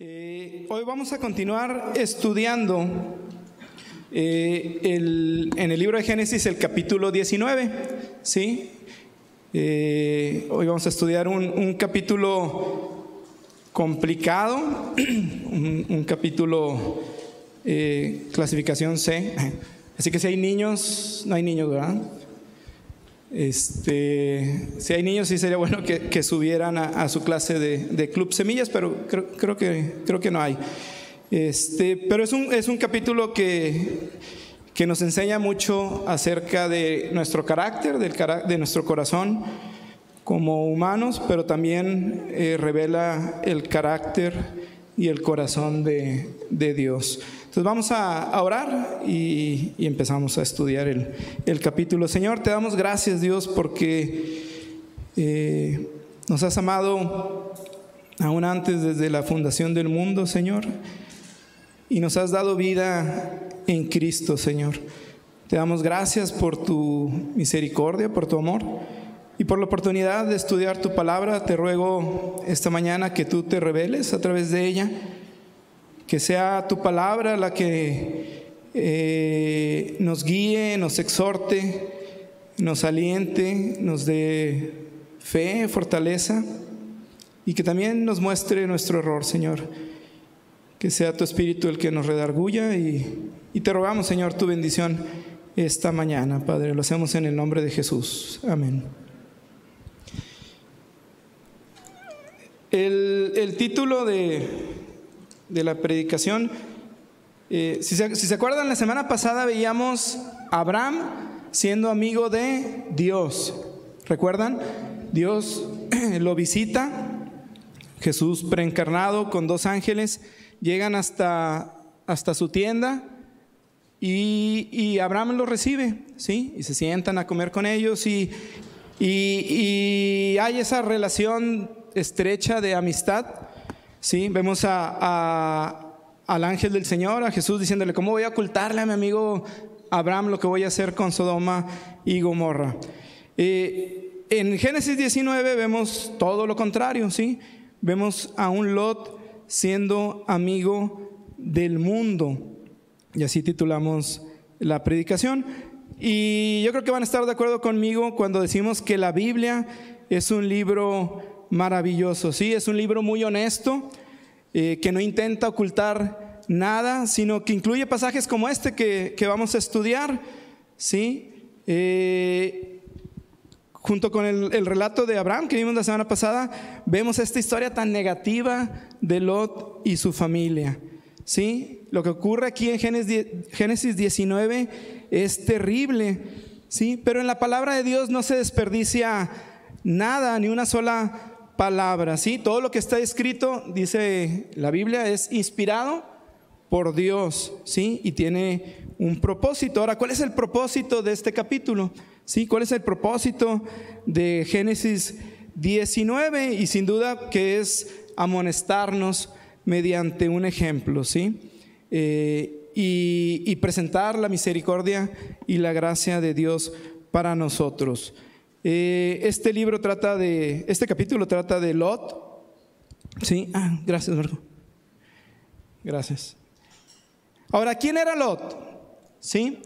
Eh, hoy vamos a continuar estudiando eh, el- en el libro de Génesis el capítulo 19, ¿sí? Eh, hoy vamos a estudiar un, capítulo complicado, un, un capítulo clasificación C. Así que si hay niños, no hay niños, ¿verdad? Este, si hay niños, sí sería bueno que, subieran a, su clase de, Club Semillas, pero creo, que, creo que no hay. Este, pero es un, es un capítulo que, nos enseña mucho acerca de nuestro carácter, del, de nuestro corazón como humanos, pero también eh, revela el carácter y el corazón de Dios. Entonces vamos a, orar y, empezamos a estudiar el, el capítulo. Señor, te damos gracias Dios porque eh, nos has amado aún antes desde la fundación del mundo, Señor, y nos has dado vida en Cristo, Señor. Te damos gracias por tu misericordia, por tu amor y por la oportunidad de estudiar tu palabra. Te ruego esta mañana que tú te reveles a través de ella, que sea tu palabra la que eh, nos guíe, nos exhorte, nos aliente, nos dé fe, fortaleza y que también nos muestre nuestro error, Señor. Que sea tu espíritu el que nos redarguya y, y te rogamos, Señor, tu bendición esta mañana, Padre. Lo hacemos en el nombre de Jesús. Amén. El, el título de, de la predicación, eh, si, se, acuerdan, la semana pasada veíamos a Abraham siendo amigo de Dios. ¿Recuerdan? Dios lo visita, Jesús preencarnado con dos ángeles, llegan hasta, hasta su tienda y, y Abraham los recibe, ¿sí? Y se sientan a comer con ellos y, y hay esa relación estrecha de amistad, ¿sí? Vemos a, al ángel del Señor, a Jesús, diciéndole, ¿cómo voy a ocultarle a mi amigo Abraham lo que voy a hacer con Sodoma y Gomorra? Eh, en Génesis 19 vemos todo lo contrario, ¿sí? Vemos a un Lot siendo amigo del mundo. Y así titulamos la predicación. Y yo creo que van a estar de acuerdo conmigo cuando decimos que la Biblia es un libro maravilloso, ¿sí? Es un libro muy honesto, eh, que no intenta ocultar nada, sino que incluye pasajes como este que, que vamos a estudiar, ¿sí? Eh, junto con el, el relato de Abraham que vimos la semana pasada, vemos esta historia tan negativa de Lot y su familia. ¿Sí? Lo que ocurre aquí en Génesis die- Génesis 19 es terrible, ¿sí? Pero en la palabra de Dios no se desperdicia nada, ni una sola palabra, ¿sí? Todo lo que está escrito, dice la Biblia, es inspirado por Dios, ¿sí? Y tiene un propósito. Ahora, ¿cuál es el propósito de este capítulo? ¿Sí? ¿Cuál es el propósito de Génesis 19? Y sin duda que es amonestarnos mediante un ejemplo, ¿sí? Eh, y, y presentar la misericordia y la gracia de Dios para nosotros. Eh, este libro trata de, este capítulo trata de Lot, ¿sí? Ah, gracias, Marco. Gracias. Ahora, ¿quién era Lot? ¿Sí?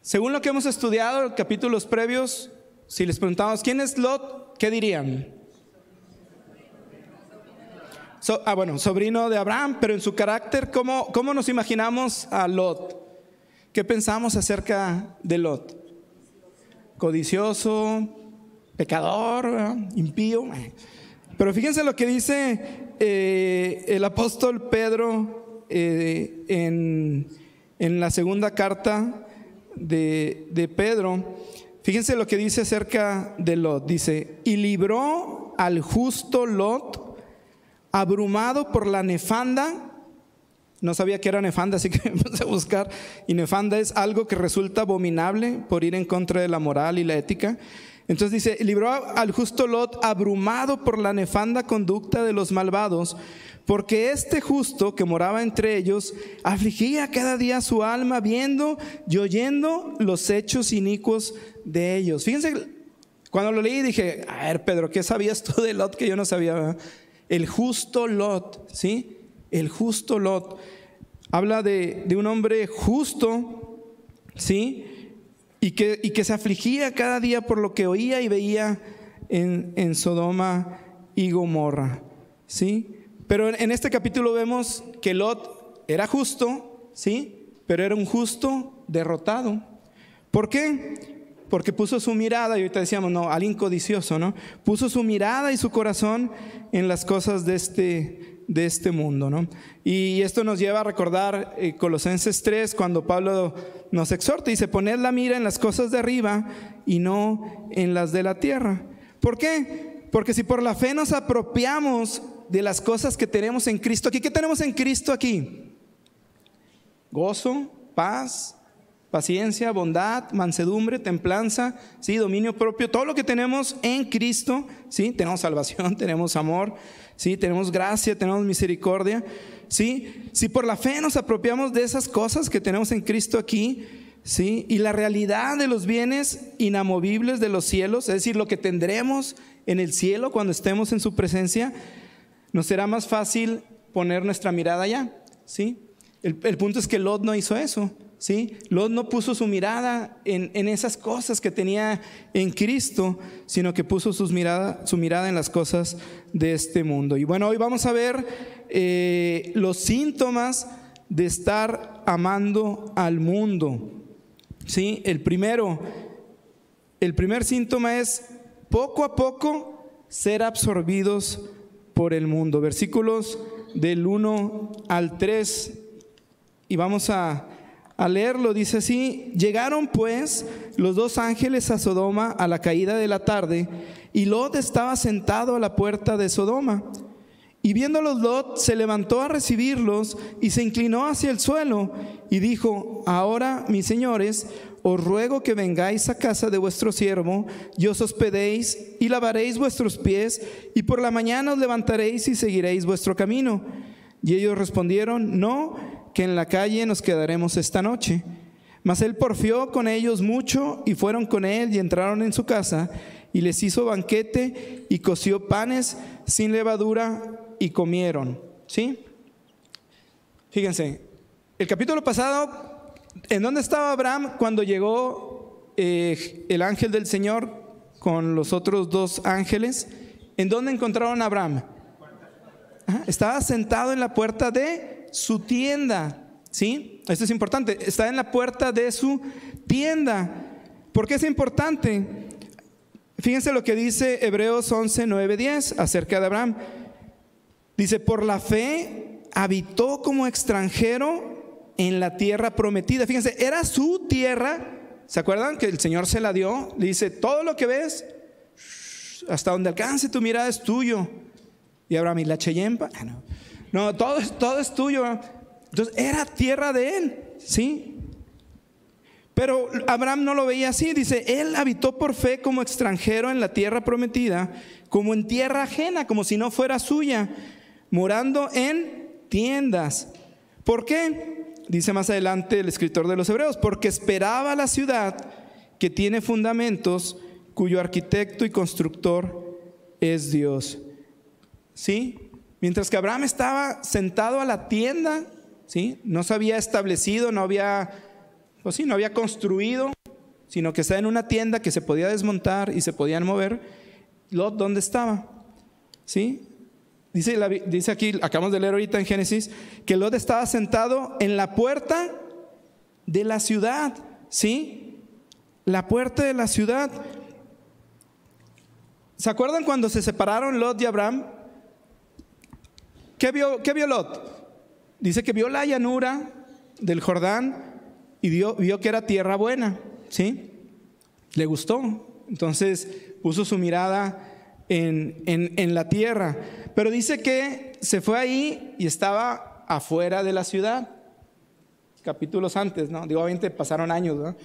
Según lo que hemos estudiado en capítulos previos, si les preguntamos quién es Lot, ¿qué dirían? So- ah, bueno, sobrino de Abraham, pero en su carácter, ¿cómo, ¿cómo nos imaginamos a Lot? ¿Qué pensamos acerca de Lot? Codicioso, pecador, impío. Pero fíjense lo que dice eh, el apóstol Pedro eh, en, en la segunda carta de, de Pedro. Fíjense lo que dice acerca de Lot. Dice, y libró al justo Lot, abrumado por la nefanda. No sabía que era nefanda, así que empecé a buscar. Y nefanda es algo que resulta abominable por ir en contra de la moral y la ética. Entonces dice, libró al justo Lot abrumado por la nefanda conducta de los malvados, porque este justo que moraba entre ellos afligía cada día su alma viendo y oyendo los hechos inicuos de ellos. Fíjense, cuando lo leí dije, a ver Pedro, ¿qué sabías tú de Lot que yo no sabía? El justo Lot, ¿sí? El justo Lot. Habla de, un hombre justo, ¿sí? Y que, y que, se afligía cada día por lo que oía y veía en, en Sodoma y Gomorra, ¿sí? Pero en, este capítulo vemos que Lot era justo, ¿sí? Pero era un justo derrotado. ¿Por qué? Porque puso su mirada, y ahorita decíamos, no, alguien codicioso, ¿no? Puso su mirada y su corazón en las cosas de este, de este mundo, ¿no? Y esto nos lleva a recordar eh, Colosenses 3, cuando Pablo nos exhorta, y dice, poned la mira en las cosas de arriba y no en las de la tierra. ¿Por qué? Porque si por la fe nos apropiamos de las cosas que tenemos en Cristo aquí. ¿Qué tenemos en Cristo aquí? Gozo, paz, paciencia, bondad, mansedumbre, templanza, sí, dominio propio, todo lo que tenemos en Cristo, sí, tenemos salvación, tenemos amor, sí, tenemos gracia, tenemos misericordia, sí. Si por la fe nos apropiamos de esas cosas que tenemos en Cristo aquí, sí, y la realidad de los bienes inamovibles de los cielos, es decir, lo que tendremos en el cielo cuando estemos en su presencia, nos será más fácil poner nuestra mirada allá, ¿sí? El, punto es que Lot no hizo eso, ¿sí? Lot no puso su mirada en, esas cosas que tenía en Cristo, sino que puso sus mirada, su mirada en las cosas de este mundo. Y bueno, hoy vamos a ver eh, los síntomas de estar amando al mundo, ¿sí? El primero, el primer síntoma es poco a poco ser absorbidos por el mundo. Versículos del 1 al 3. Y vamos a, a leerlo. Dice así, llegaron pues los dos ángeles a Sodoma a la caída de la tarde, y Lot estaba sentado a la puerta de Sodoma. Y viéndolos Lot se levantó a recibirlos y se inclinó hacia el suelo y dijo, ahora mis señores, os ruego que vengáis a casa de vuestro siervo y os hospedéis y lavaréis vuestros pies y por la mañana os levantaréis y seguiréis vuestro camino. Y ellos respondieron, no, que en la calle nos quedaremos esta noche. Mas él porfió con ellos mucho y fueron con él y entraron en su casa y les hizo banquete y coció panes sin levadura y comieron. ¿Sí? Fíjense, el capítulo pasado ¿En dónde estaba Abraham cuando llegó eh, el ángel del Señor con los otros dos ángeles? ¿En dónde encontraron a Abraham? estaba sentado en la puerta de su tienda. ¿Sí? Esto es importante. Está en la puerta de su tienda. ¿Por qué es importante? Fíjense lo que dice Hebreos 11, 9, 10 acerca de Abraham. Dice, por la fe habitó como extranjero en la tierra prometida. Fíjense, era su tierra. ¿Se acuerdan que el Señor se la dio? Le dice, todo lo que ves, hasta donde alcance tu mirada es tuyo. Y Abraham, ¿y la Cheyempa? Ah, no, no todo, todo es tuyo. Entonces, era tierra de él, ¿sí? Pero Abraham no lo veía así. Dice, él habitó por fe como extranjero en la tierra prometida, como en tierra ajena, como si no fuera suya, morando en tiendas. ¿Por qué? dice más adelante el escritor de los Hebreos, porque esperaba la ciudad que tiene fundamentos, cuyo arquitecto y constructor es Dios. ¿Sí? Mientras que Abraham estaba sentado a la tienda, ¿sí? No se había establecido, no había, pues sí, no había construido, sino que estaba en una tienda que se podía desmontar y se podían mover. Lot, ¿dónde estaba? ¿Sí? Dice, aquí, acabamos de leer ahorita en Génesis, que Lot estaba sentado en la puerta de la ciudad, ¿sí? La puerta de la ciudad. ¿Se acuerdan cuando se separaron Lot y Abraham? ¿Qué vio, qué vio Lot? Dice que vio la llanura del Jordán y vio, que era tierra buena, ¿sí? Le gustó. Entonces puso su mirada en, en, la tierra. Pero dice que se fue ahí y estaba afuera de la ciudad. Capítulos antes, ¿no? Digo, obviamente pasaron años, ¿no?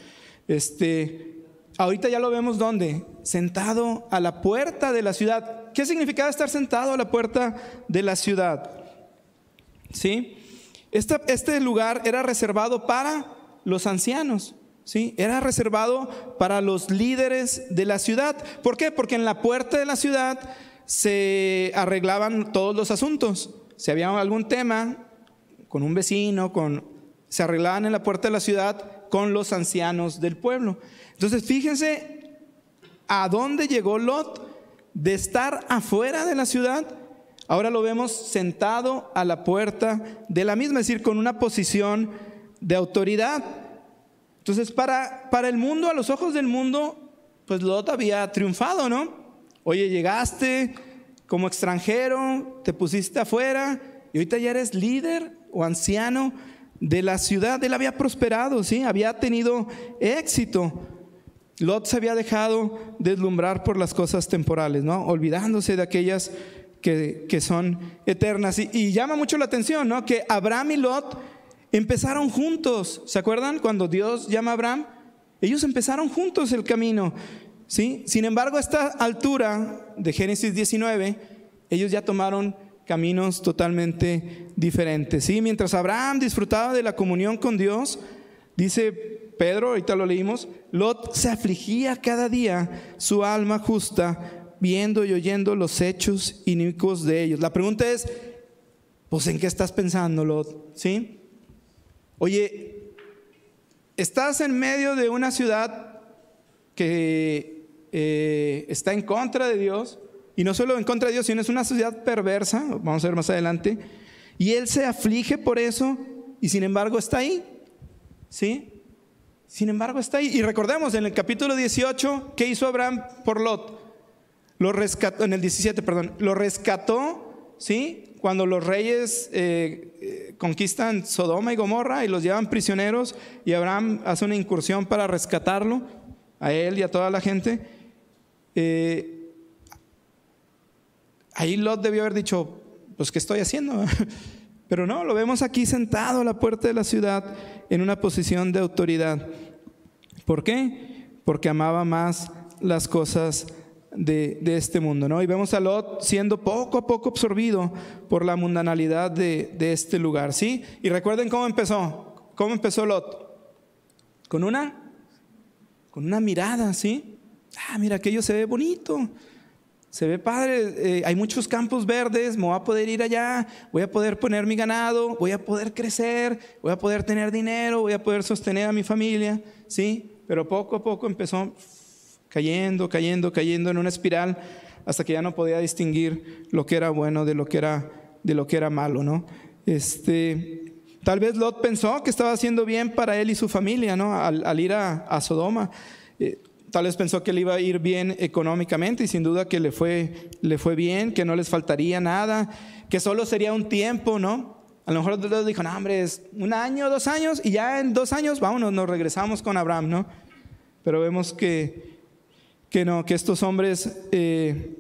Este, ahorita ya lo vemos dónde? Sentado a la puerta de la ciudad. ¿Qué significaba estar sentado a la puerta de la ciudad? ¿Sí? Este, este lugar era reservado para los ancianos. ¿sí? Era reservado para los líderes de la ciudad. ¿Por qué? Porque en la puerta de la ciudad se arreglaban todos los asuntos. si había algún tema con un vecino, con, se arreglaban en la puerta de la ciudad con los ancianos del pueblo. Entonces, fíjense a dónde llegó Lot de estar afuera de la ciudad. Ahora lo vemos sentado a la puerta de la misma, es decir, con una posición de autoridad. Entonces, para, para el mundo, a los ojos del mundo, pues Lot había triunfado, ¿no? Oye, llegaste como extranjero, te pusiste afuera y ahorita ya eres líder o anciano de la ciudad. Él había prosperado, ¿sí? Había tenido éxito. Lot se había dejado deslumbrar por las cosas temporales, ¿no? Olvidándose de aquellas que, son eternas. Y, y, llama mucho la atención, ¿no? Que Abraham y Lot empezaron juntos. ¿Se acuerdan cuando Dios llama a Abraham? Ellos empezaron juntos el camino. ¿sí? Sin embargo, a esta altura de Génesis 19, ellos ya tomaron caminos totalmente diferentes. ¿sí? Mientras Abraham disfrutaba de la comunión con Dios, dice Pedro, ahorita lo leímos, Lot se afligía cada día su alma justa, viendo y oyendo los hechos inicuos de ellos. La pregunta es, pues ¿en qué estás pensando, Lot? ¿Sí? Oye, estás en medio de una ciudad que eh, está en contra de Dios, y no solo en contra de Dios, sino es una sociedad perversa, vamos a ver más adelante, y él se aflige por eso, y sin embargo está ahí, ¿sí? Sin embargo está ahí. Y recordemos en el capítulo 18, ¿qué hizo Abraham por Lot? Lo rescató, en el 17, perdón, lo rescató, ¿sí? Cuando los reyes eh, eh, conquistan Sodoma y Gomorra y los llevan prisioneros, y Abraham hace una incursión para rescatarlo, a él y a toda la gente. Eh, Ahí Lot debió haber dicho, pues ¿qué estoy haciendo? Pero no, lo vemos aquí sentado a la puerta de la ciudad en una posición de autoridad. ¿Por qué? Porque amaba más las cosas de, este mundo, ¿no? Y vemos a Lot siendo poco a poco absorbido por la mundanalidad de, de este lugar, ¿sí? Y recuerden cómo empezó. ¿Cómo empezó Lot? Con una, con una mirada, ¿sí? Ah, mira, aquello se ve bonito se ve padre, eh, hay muchos campos verdes, me voy a poder ir allá, voy a poder poner mi ganado, voy a poder crecer, voy a poder tener dinero, voy a poder sostener a mi familia, ¿sí? Pero poco a poco empezó cayendo, cayendo, cayendo en una espiral hasta que ya no podía distinguir lo que era bueno de lo que era, de lo que era malo, ¿no? Este, tal vez Lot pensó que estaba haciendo bien para él y su familia, ¿no? Al, ir a, Sodoma. Tal vez pensó que le iba a ir bien económicamente y sin duda que le fue, le fue bien, que no les faltaría nada, que solo sería un tiempo, ¿no? A lo mejor Dios dijo, no, hombre, es un año, dos años y ya en dos años, vámonos, nos regresamos con Abraham, ¿no? Pero vemos que, que no, que estos hombres, eh,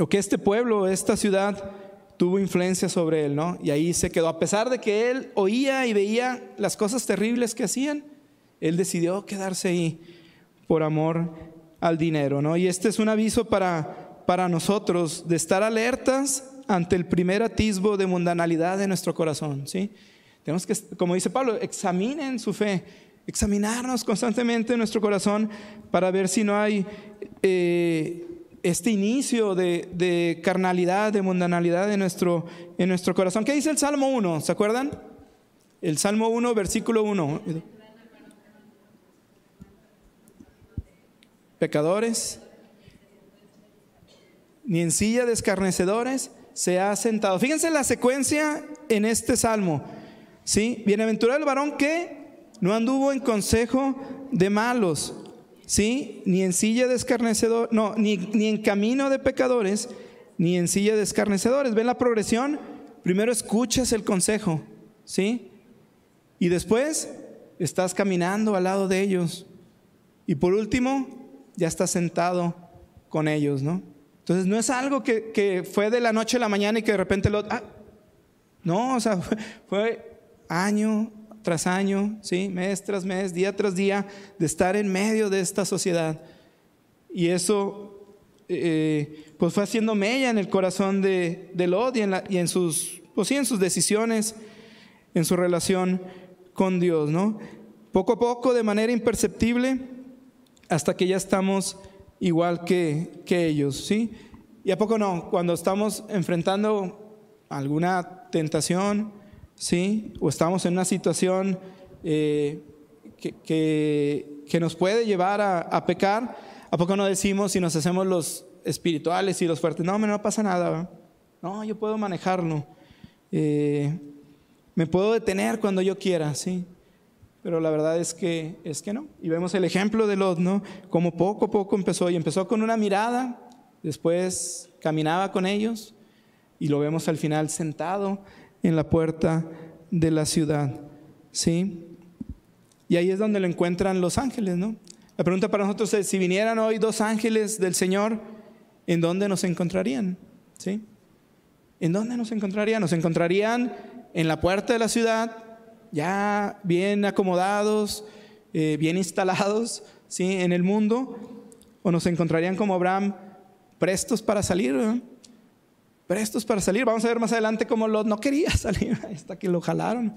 o que este pueblo, esta ciudad, tuvo influencia sobre él, ¿no? Y ahí se quedó. A pesar de que él oía y veía las cosas terribles que hacían, él decidió quedarse ahí por amor al dinero, ¿no? Y este es un aviso para, para nosotros de estar alertas ante el primer atisbo de mundanalidad de nuestro corazón, ¿sí? Tenemos que, como dice Pablo, examinen su fe, examinarnos constantemente en nuestro corazón para ver si no hay eh, este inicio de, de, carnalidad, de mundanalidad en nuestro, en nuestro corazón. ¿Qué dice el Salmo 1? ¿Se acuerdan? El Salmo 1, versículo 1. Pecadores, ni en silla de escarnecedores se ha sentado. Fíjense la secuencia en este salmo. ¿sí? Bienaventurado el varón que no anduvo en consejo de malos, ¿sí? ni en silla de escarnecedores, no, ni, ni en camino de pecadores, ni en silla de escarnecedores. ¿Ven la progresión? Primero escuchas el consejo, ¿sí? Y después estás caminando al lado de ellos. Y por último, ya está sentado con ellos, ¿no? Entonces no es algo que, fue de la noche a la mañana y que de repente lo... Ah, no, o sea, fue, año tras año, ¿sí? mes tras mes, día tras día, de estar en medio de esta sociedad. Y eso, eh, pues fue haciendo mella en el corazón de, de Lot y en, y en sus, pues sí, en sus decisiones, en su relación con Dios, ¿no? Poco a poco, de manera imperceptible, hasta que ya estamos igual que, que ellos, ¿sí? ¿Y a poco no? Cuando estamos enfrentando alguna tentación, ¿sí? O estamos en una situación eh, que, nos puede llevar a, pecar, ¿a poco no decimos si nos hacemos los espirituales y los fuertes? No, no pasa nada. No, yo puedo manejarlo. Eh, me puedo detener cuando yo quiera, ¿sí? Pero la verdad es que, es que no. Y vemos el ejemplo de Lot, ¿no? Como poco a poco empezó. Y empezó con una mirada, después caminaba con ellos y lo vemos al final sentado en la puerta de la ciudad, ¿sí? Y ahí es donde lo encuentran los ángeles, ¿no? La pregunta para nosotros es, si vinieran hoy dos ángeles del Señor, ¿en dónde nos encontrarían? ¿Sí? ¿En dónde nos encontrarían? Nos encontrarían en la puerta de la ciudad, ya bien acomodados, eh, bien instalados, ¿sí? En el mundo, o nos encontrarían como Abraham, prestos para salir, prestos para salir. Vamos a ver más adelante cómo Lot no quería salir hasta que lo jalaron.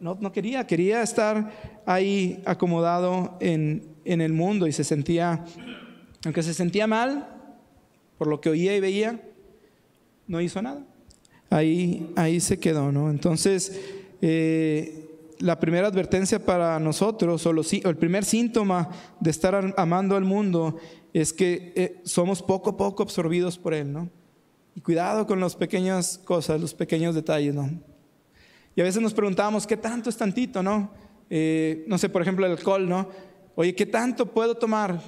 No, no quería, quería estar ahí acomodado en, en el mundo y se sentía, aunque se sentía mal por lo que oía y veía, no hizo nada. Ahí, ahí se quedó, ¿no? Entonces, eh, la primera advertencia para nosotros, o, el primer síntoma de estar amando al mundo, es que eh, somos poco a poco absorbidos por Él, ¿no? Y cuidado con las pequeñas cosas, los pequeños detalles, ¿no? Y a veces nos preguntamos, ¿qué tanto es tantito, no? Eh, no sé, por ejemplo, el alcohol, ¿no? Oye, ¿qué tanto puedo tomar?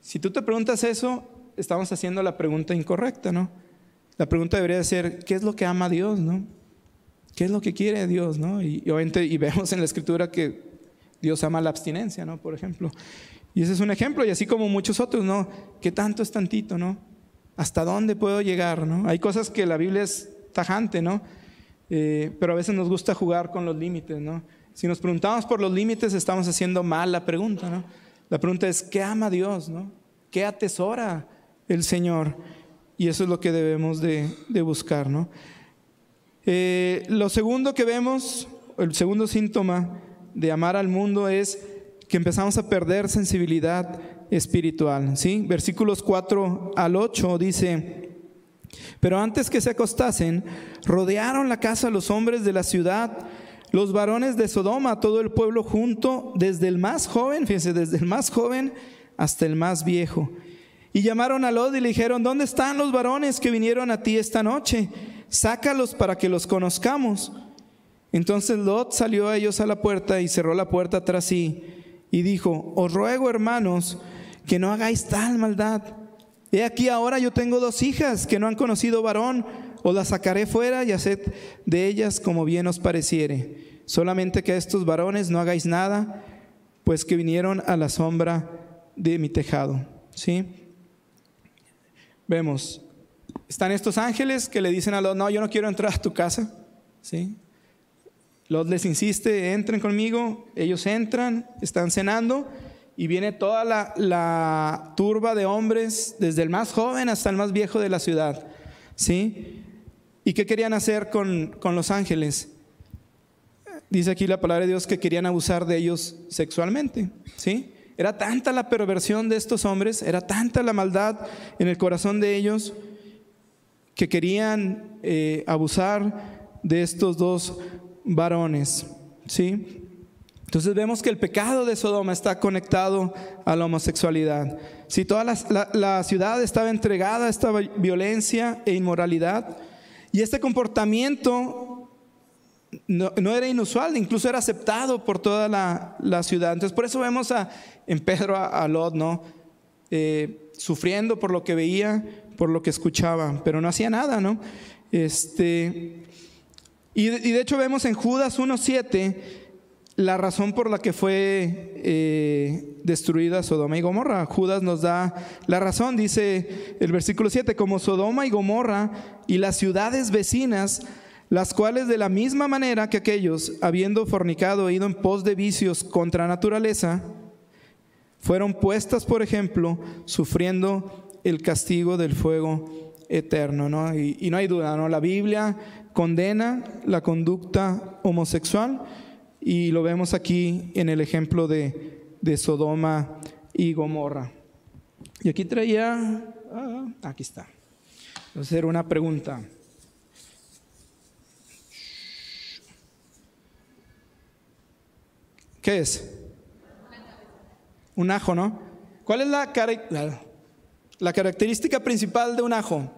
Si tú te preguntas eso, estamos haciendo la pregunta incorrecta, ¿no? La pregunta debería ser, ¿qué es lo que ama Dios, no? ¿Qué es lo que quiere Dios, no? Y, y obviamente, y vemos en la escritura que Dios ama la abstinencia, ¿no? Por ejemplo. Y ese es un ejemplo, y así como muchos otros, ¿no? ¿Qué tanto es tantito, no? ¿Hasta dónde puedo llegar, no? Hay cosas que la Biblia es tajante, ¿no? Eh, pero a veces nos gusta jugar con los límites, ¿no? Si nos preguntamos por los límites, estamos haciendo mal la pregunta, ¿no? La pregunta es, ¿qué ama Dios, no? ¿Qué atesora el Señor? Y eso es lo que debemos de, buscar, ¿no? Eh, lo segundo que vemos, el segundo síntoma de amar al mundo es que empezamos a perder sensibilidad espiritual. ¿sí? Versículos 4 al 8 dice, pero antes que se acostasen, rodearon la casa los hombres de la ciudad, los varones de Sodoma, todo el pueblo junto, desde el más joven, fíjense, desde el más joven hasta el más viejo. Y llamaron a Lot y le dijeron, ¿dónde están los varones que vinieron a ti esta noche? Sácalos para que los conozcamos. Entonces Lot salió a ellos a la puerta y cerró la puerta tras sí y dijo, os ruego hermanos que no hagáis tal maldad. He aquí ahora yo tengo dos hijas que no han conocido varón, os las sacaré fuera y haced de ellas como bien os pareciere. Solamente que a estos varones no hagáis nada, pues que vinieron a la sombra de mi tejado. ¿Sí? Vemos, están estos ángeles que le dicen a los, no, yo no quiero entrar a tu casa. ¿Sí? Lot les insiste, entren conmigo, ellos entran, están cenando y viene toda la, turba de hombres, desde el más joven hasta el más viejo de la ciudad. ¿Sí? ¿Y qué querían hacer con, con los ángeles? Dice aquí la palabra de Dios que querían abusar de ellos sexualmente. ¿Sí? Era tanta la perversión de estos hombres, era tanta la maldad en el corazón de ellos que querían eh, abusar de estos dos varones. ¿Sí? Entonces vemos que el pecado de Sodoma está conectado a la homosexualidad. Si toda la, ciudad estaba entregada a esta violencia e inmoralidad, y este comportamiento no, era inusual, incluso era aceptado por toda la, ciudad. Entonces por eso vemos a, en Pedro a, Lot, ¿no? Eh, sufriendo por lo que veía, por lo que escuchaba, pero no hacía nada, ¿no? Este, y, de hecho vemos en Judas 1.7 la razón por la que fue eh, destruida Sodoma y Gomorra. Judas nos da la razón, dice el versículo 7, como Sodoma y Gomorra y las ciudades vecinas, las cuales de la misma manera que aquellos, habiendo fornicado e ido en pos de vicios contra naturaleza, fueron puestas, por ejemplo, sufriendo el castigo del fuego eterno. ¿no? Y, y no hay duda, ¿no? la Biblia condena la conducta homosexual y lo vemos aquí en el ejemplo de, Sodoma y Gomorra. Y aquí traía, ah, aquí está, voy a hacer una pregunta. ¿Qué es? Un ajo, ¿no? ¿Cuál es la característica? La característica principal de un ajo?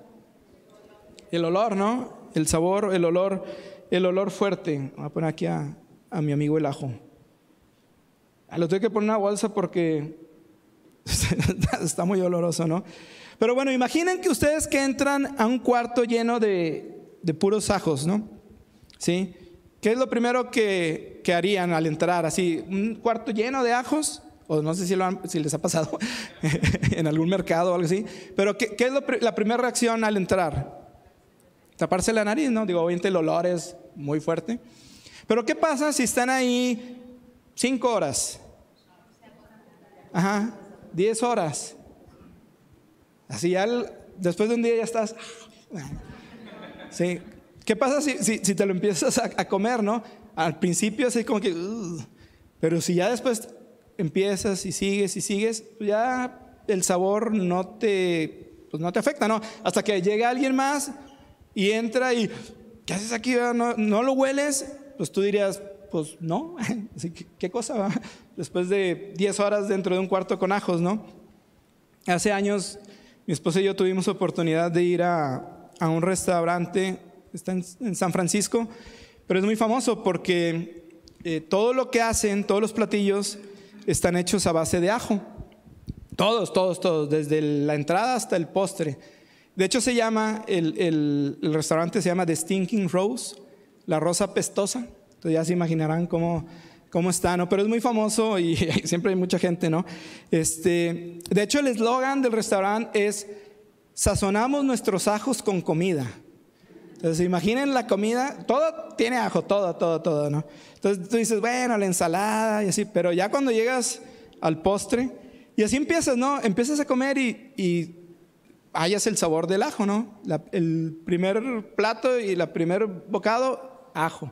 El olor, ¿no? El sabor, el olor, el olor fuerte. Voy a poner aquí a, mi amigo el ajo. Ah, lo tengo que poner en una bolsa porque está muy oloroso, ¿no? Pero bueno, imaginen que ustedes que entran a un cuarto lleno de, puros ajos, ¿no? ¿Sí? ¿Qué es lo primero que, harían al entrar? Así, un cuarto lleno de ajos, o no sé si, lo si les ha pasado en algún mercado o algo así, pero ¿qué, qué es la primera reacción al entrar? Taparse la nariz, ¿no? Digo, obviamente el olor es muy fuerte. Pero ¿qué pasa si están ahí cinco horas? Ajá, diez horas. Así ya después de un día ya estás. Sí. ¿Qué pasa si, te lo empiezas a, comer, no? Al principio así como que. pero si ya después empiezas y sigues y sigues, pues ya el sabor no te, pues no te afecta, ¿no? Hasta que llega alguien más y entra y. ¿Qué haces aquí? ¿No, lo hueles? Pues tú dirías, pues no. ¿Qué cosa? Después de 10 horas dentro de un cuarto con ajos, ¿no? Hace años mi esposa y yo tuvimos oportunidad de ir a, a un restaurante, está en, San Francisco, pero es muy famoso porque eh, todo lo que hacen, todos los platillos, están hechos a base de ajo. Todos, todos, todos, desde la entrada hasta el postre. De hecho, se llama, el, el, restaurante se llama The Stinking Rose, la rosa pestosa. Entonces ya se imaginarán cómo cómo está, ¿no? Pero es muy famoso y siempre hay mucha gente, ¿no? Este, de hecho, el eslogan del restaurante es, sazonamos nuestros ajos con comida. Entonces, imaginen la comida, todo tiene ajo, todo, todo, todo, ¿no? Entonces tú dices, bueno, la ensalada y así, pero ya cuando llegas al postre, y así empiezas, ¿no? Empiezas a comer y, y hallas el sabor del ajo, ¿no? el primer plato y el primer bocado, ajo.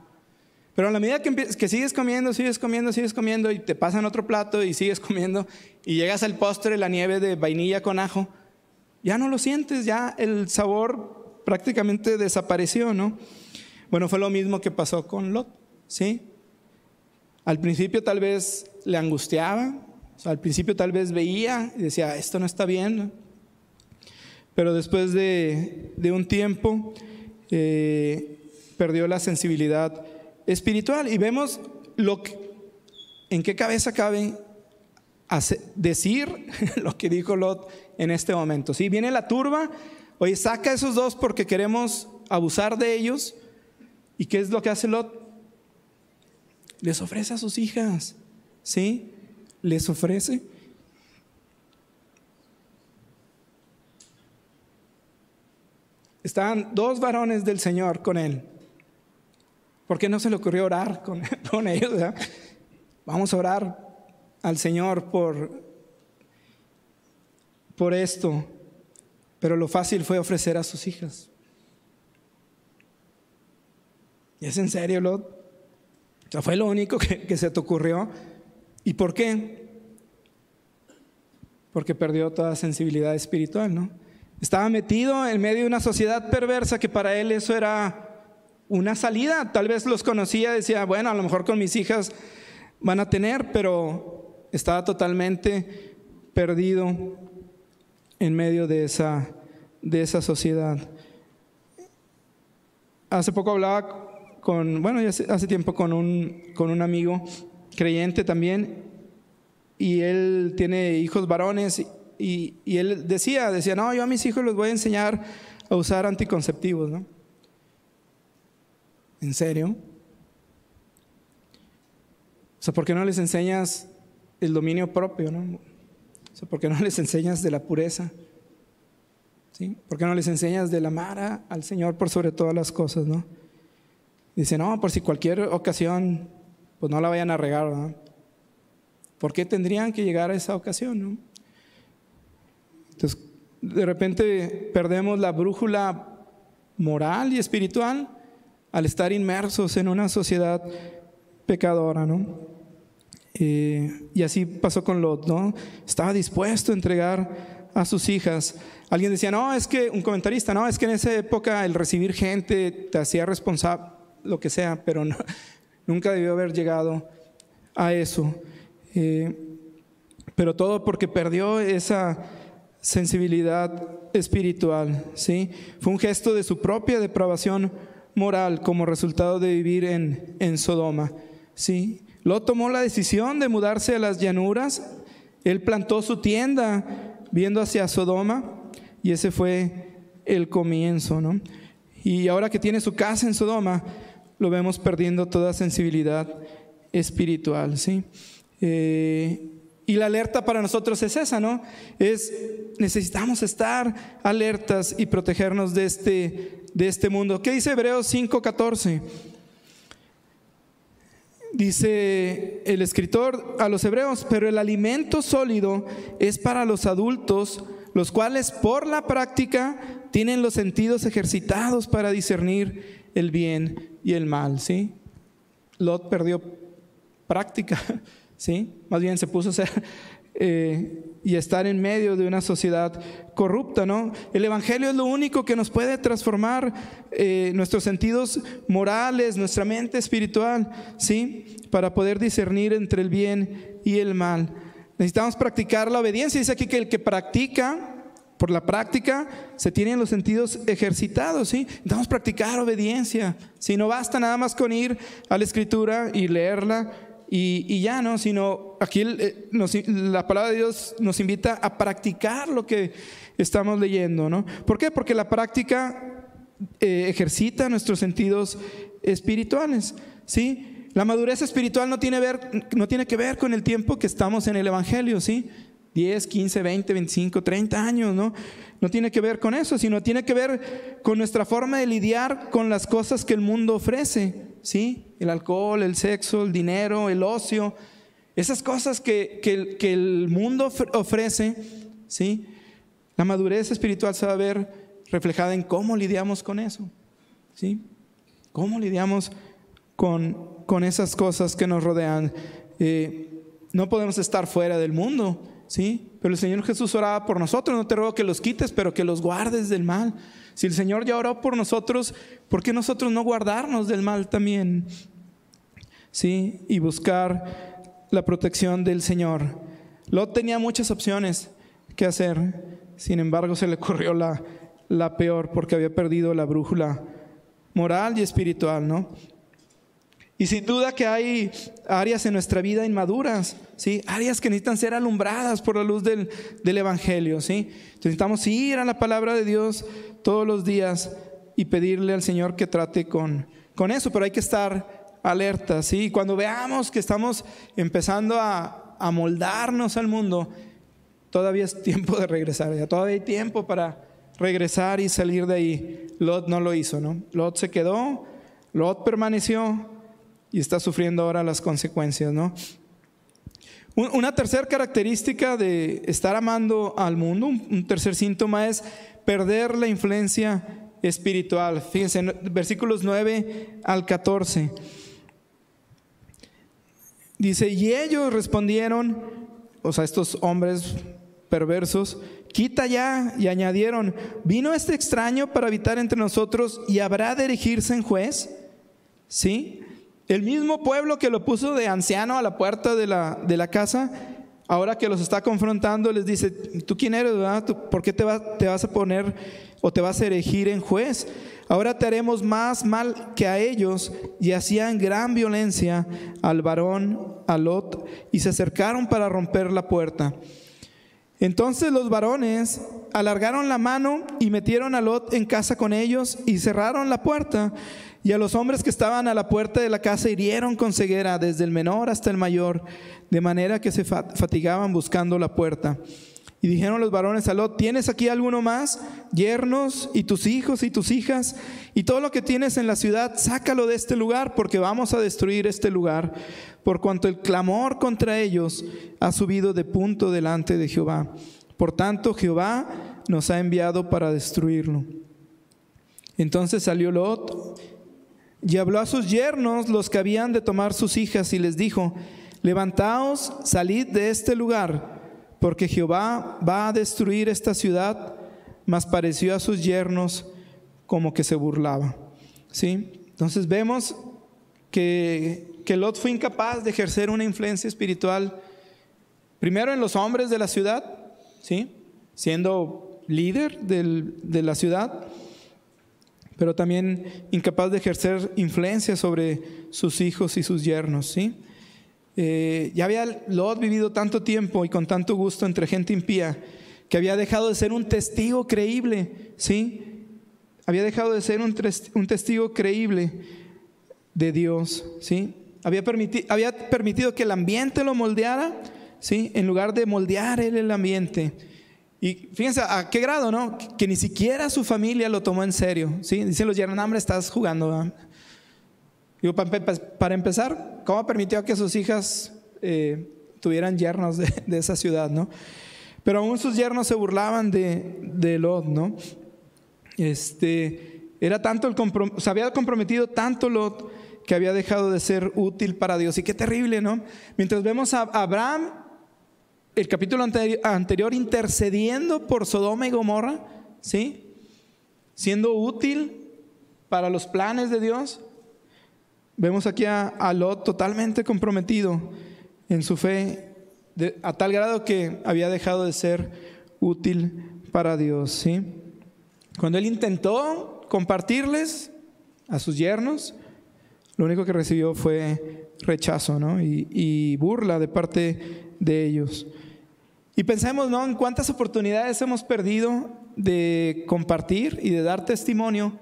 Pero a la medida que, que, sigues comiendo, sigues comiendo, sigues comiendo y te pasan otro plato y sigues comiendo y llegas al postre, la nieve de vainilla con ajo, ya no lo sientes, ya el sabor prácticamente desapareció, ¿no? Bueno, fue lo mismo que pasó con Lot, ¿sí? Al principio tal vez le angustiaba, al principio tal vez veía y decía, esto no está bien, pero después de, de un tiempo eh, perdió la sensibilidad espiritual y vemos lo que, en qué cabeza cabe decir lo que dijo Lot en este momento. Si viene la turba, oye, saca a esos dos porque queremos abusar de ellos. ¿Y qué es lo que hace Lot? Les ofrece a sus hijas, ¿sí? Les ofrece. Estaban dos varones del Señor con él. ¿Por qué no se le ocurrió orar con, ellos? Vamos a orar al Señor por, por esto. Pero lo fácil fue ofrecer a sus hijas. ¿Y es en serio, Lot? O sea, fue lo único que, que se te ocurrió. ¿Y por qué? Porque perdió toda sensibilidad espiritual, ¿no? Estaba metido en medio de una sociedad perversa que para él eso era una salida. Tal vez los conocía, decía, bueno, a lo mejor con mis hijas van a tener, pero estaba totalmente perdido en medio de esa, de esa sociedad. Hace poco hablaba con, bueno, hace, tiempo con un, con un amigo creyente también, y él tiene hijos varones, y, y él decía, decía, no, yo a mis hijos les voy a enseñar a usar anticonceptivos, ¿no? ¿En serio? O sea, ¿por qué no les enseñas el dominio propio? ¿no? Sea, ¿por qué no les enseñas de la pureza? ¿Sí? ¿Por qué no les enseñas de la amar al Señor por sobre todas las cosas? ¿no? Dice, no, por si cualquier ocasión, pues no la vayan a regar. ¿no? ¿Por qué tendrían que llegar a esa ocasión? ¿no? Entonces, de repente perdemos la brújula moral y espiritual al estar inmersos en una sociedad pecadora, ¿no? Y así pasó con Lot, ¿no? Estaba dispuesto a entregar a sus hijas. Alguien decía, no, es que, un comentarista, no, es que en esa época el recibir gente te hacía responsable, lo que sea, pero nunca debió haber llegado a eso. Eh, pero todo porque perdió esa sensibilidad espiritual, ¿sí? Fue un gesto de su propia depravación moral como resultado de vivir en, en Sodoma, ¿sí? Lot tomó la decisión de mudarse a las llanuras, él plantó su tienda viendo hacia Sodoma y ese fue el comienzo, ¿no? Y ahora que tiene su casa en Sodoma, lo vemos perdiendo toda sensibilidad espiritual, ¿sí? Eh, y la alerta para nosotros es esa, ¿no? Es necesitamos estar alertas y protegernos de este, de este mundo. ¿Qué dice Hebreos 5:14? Dice el escritor a los hebreos, pero el alimento sólido es para los adultos, los cuales por la práctica tienen los sentidos ejercitados para discernir el bien y el mal, ¿sí? Lot perdió práctica ¿sí? Más bien se puso a ser eh, y estar en medio de una sociedad corrupta, ¿no? El Evangelio es lo único que nos puede transformar eh, nuestros sentidos morales, nuestra mente espiritual, ¿sí? Para poder discernir entre el bien y el mal. Necesitamos practicar la obediencia. Dice aquí que el que practica, por la práctica, se tienen los sentidos ejercitados, ¿sí? Necesitamos practicar obediencia. Si no basta nada más con ir a la escritura y leerla, y, ya, ¿no? Sino aquí eh, la palabra de Dios nos invita a practicar lo que estamos leyendo, ¿no? ¿Por qué? Porque la práctica eh, ejercita nuestros sentidos espirituales, ¿sí? La madurez espiritual no tiene, ver, no tiene que ver con el tiempo que estamos en el Evangelio, ¿sí? 10, 15, 20, 25, 30 años, ¿no? No tiene que ver con eso, sino tiene que ver con nuestra forma de lidiar con las cosas que el mundo ofrece, ¿sí? El alcohol, el sexo, el dinero, el ocio, esas cosas que, que, el mundo ofrece, ¿sí? La madurez espiritual se va a ver reflejada en cómo lidiamos con eso, ¿sí? ¿Cómo lidiamos con, con esas cosas que nos rodean? Eh, no podemos estar fuera del mundo, ¿sí? Pero el Señor Jesús oraba por nosotros, no te ruego que los quites, pero que los guardes del mal. Si el Señor ya oró por nosotros, ¿por qué nosotros no guardarnos del mal también? ¿Sí? Y buscar la protección del Señor. Lot tenía muchas opciones que hacer, sin embargo se le ocurrió la, la peor porque había perdido la brújula moral y espiritual, ¿no? Y sin duda que hay áreas en nuestra vida inmaduras, ¿sí? Áreas que necesitan ser alumbradas por la luz del, Evangelio, ¿sí? necesitamos ir a la palabra de Dios todos los días y pedirle al Señor que trate con, con eso, pero hay que estar alerta, ¿sí? Cuando veamos que estamos empezando a, a moldarnos al mundo, todavía es tiempo de regresar, ya todavía hay tiempo para regresar y salir de ahí. Lot no lo hizo, ¿no? Lot se quedó, Lot permaneció y está sufriendo ahora las consecuencias, ¿no? Una tercera característica de estar amando al mundo, un tercer síntoma es perder la influencia espiritual. Fíjense, versículos 9 al 14. Dice, y ellos respondieron, o sea, estos hombres perversos, quita ya, y añadieron, vino este extraño para habitar entre nosotros y habrá de erigirse en juez. ¿Sí? El mismo pueblo que lo puso de anciano a la puerta de la, de la casa, ahora que los está confrontando, les dice, ¿tú quién eres? ¿Por qué te, te vas a poner o te vas a erigir en juez? Ahora te haremos más mal que a ellos y hacían gran violencia al varón, a Lot, y se acercaron para romper la puerta. Entonces los varones alargaron la mano y metieron a Lot en casa con ellos y cerraron la puerta. Y a los hombres que estaban a la puerta de la casa hirieron con ceguera, desde el menor hasta el mayor, de manera que se fatigaban buscando la puerta. Y dijeron los varones a Lot, ¿tienes aquí alguno más? Yernos y tus hijos y tus hijas y todo lo que tienes en la ciudad, sácalo de este lugar porque vamos a destruir este lugar, por cuanto el clamor contra ellos ha subido de punto delante de Jehová. Por tanto, Jehová nos ha enviado para destruirlo. Entonces salió Lot y habló a sus yernos, los que habían de tomar sus hijas, y les dijo, levantaos, salid de este lugar, porque Jehová va a destruir esta ciudad. Mas pareció a sus yernos como que se burlaba. ¿Sí? Entonces vemos que que Lot fue incapaz de ejercer una influencia espiritual, primero en los hombres de la ciudad, ¿sí? siendo líder de la ciudad, pero también incapaz de ejercer influencia sobre sus hijos y sus yernos. ¿sí? Eh, ya había Lot vivido tanto tiempo y con tanto gusto entre gente impía que había dejado de ser un testigo creíble, ¿sí? Había dejado de ser un, un testigo creíble de Dios, ¿sí? Había, había permitido que el ambiente lo moldeara, ¿sí? En lugar de moldear él el ambiente. Y fíjense a qué grado, ¿no? Que, ni siquiera su familia lo tomó en serio, ¿sí? Dicen los hambre estás jugando, Digo, para, empezar, ¿cómo permitió que sus hijas eh, tuvieran yernos de, de, esa ciudad, ¿no? Pero aún sus yernos se burlaban de, de Lot, ¿no? Este, era tanto el se había comprometido tanto Lot que había dejado de ser útil para Dios. Y qué terrible, ¿no? Mientras vemos a Abraham, el capítulo anterior, intercediendo por Sodoma y Gomorra, ¿sí? Siendo útil para los planes de Dios. Vemos aquí a, a Lot totalmente comprometido en su fe a tal grado que había dejado de ser útil para Dios. ¿sí? Cuando él intentó compartirles a sus yernos, lo único que recibió fue rechazo ¿no? y, burla de parte de ellos. Y pensemos ¿no? en cuántas oportunidades hemos perdido de compartir y de dar testimonio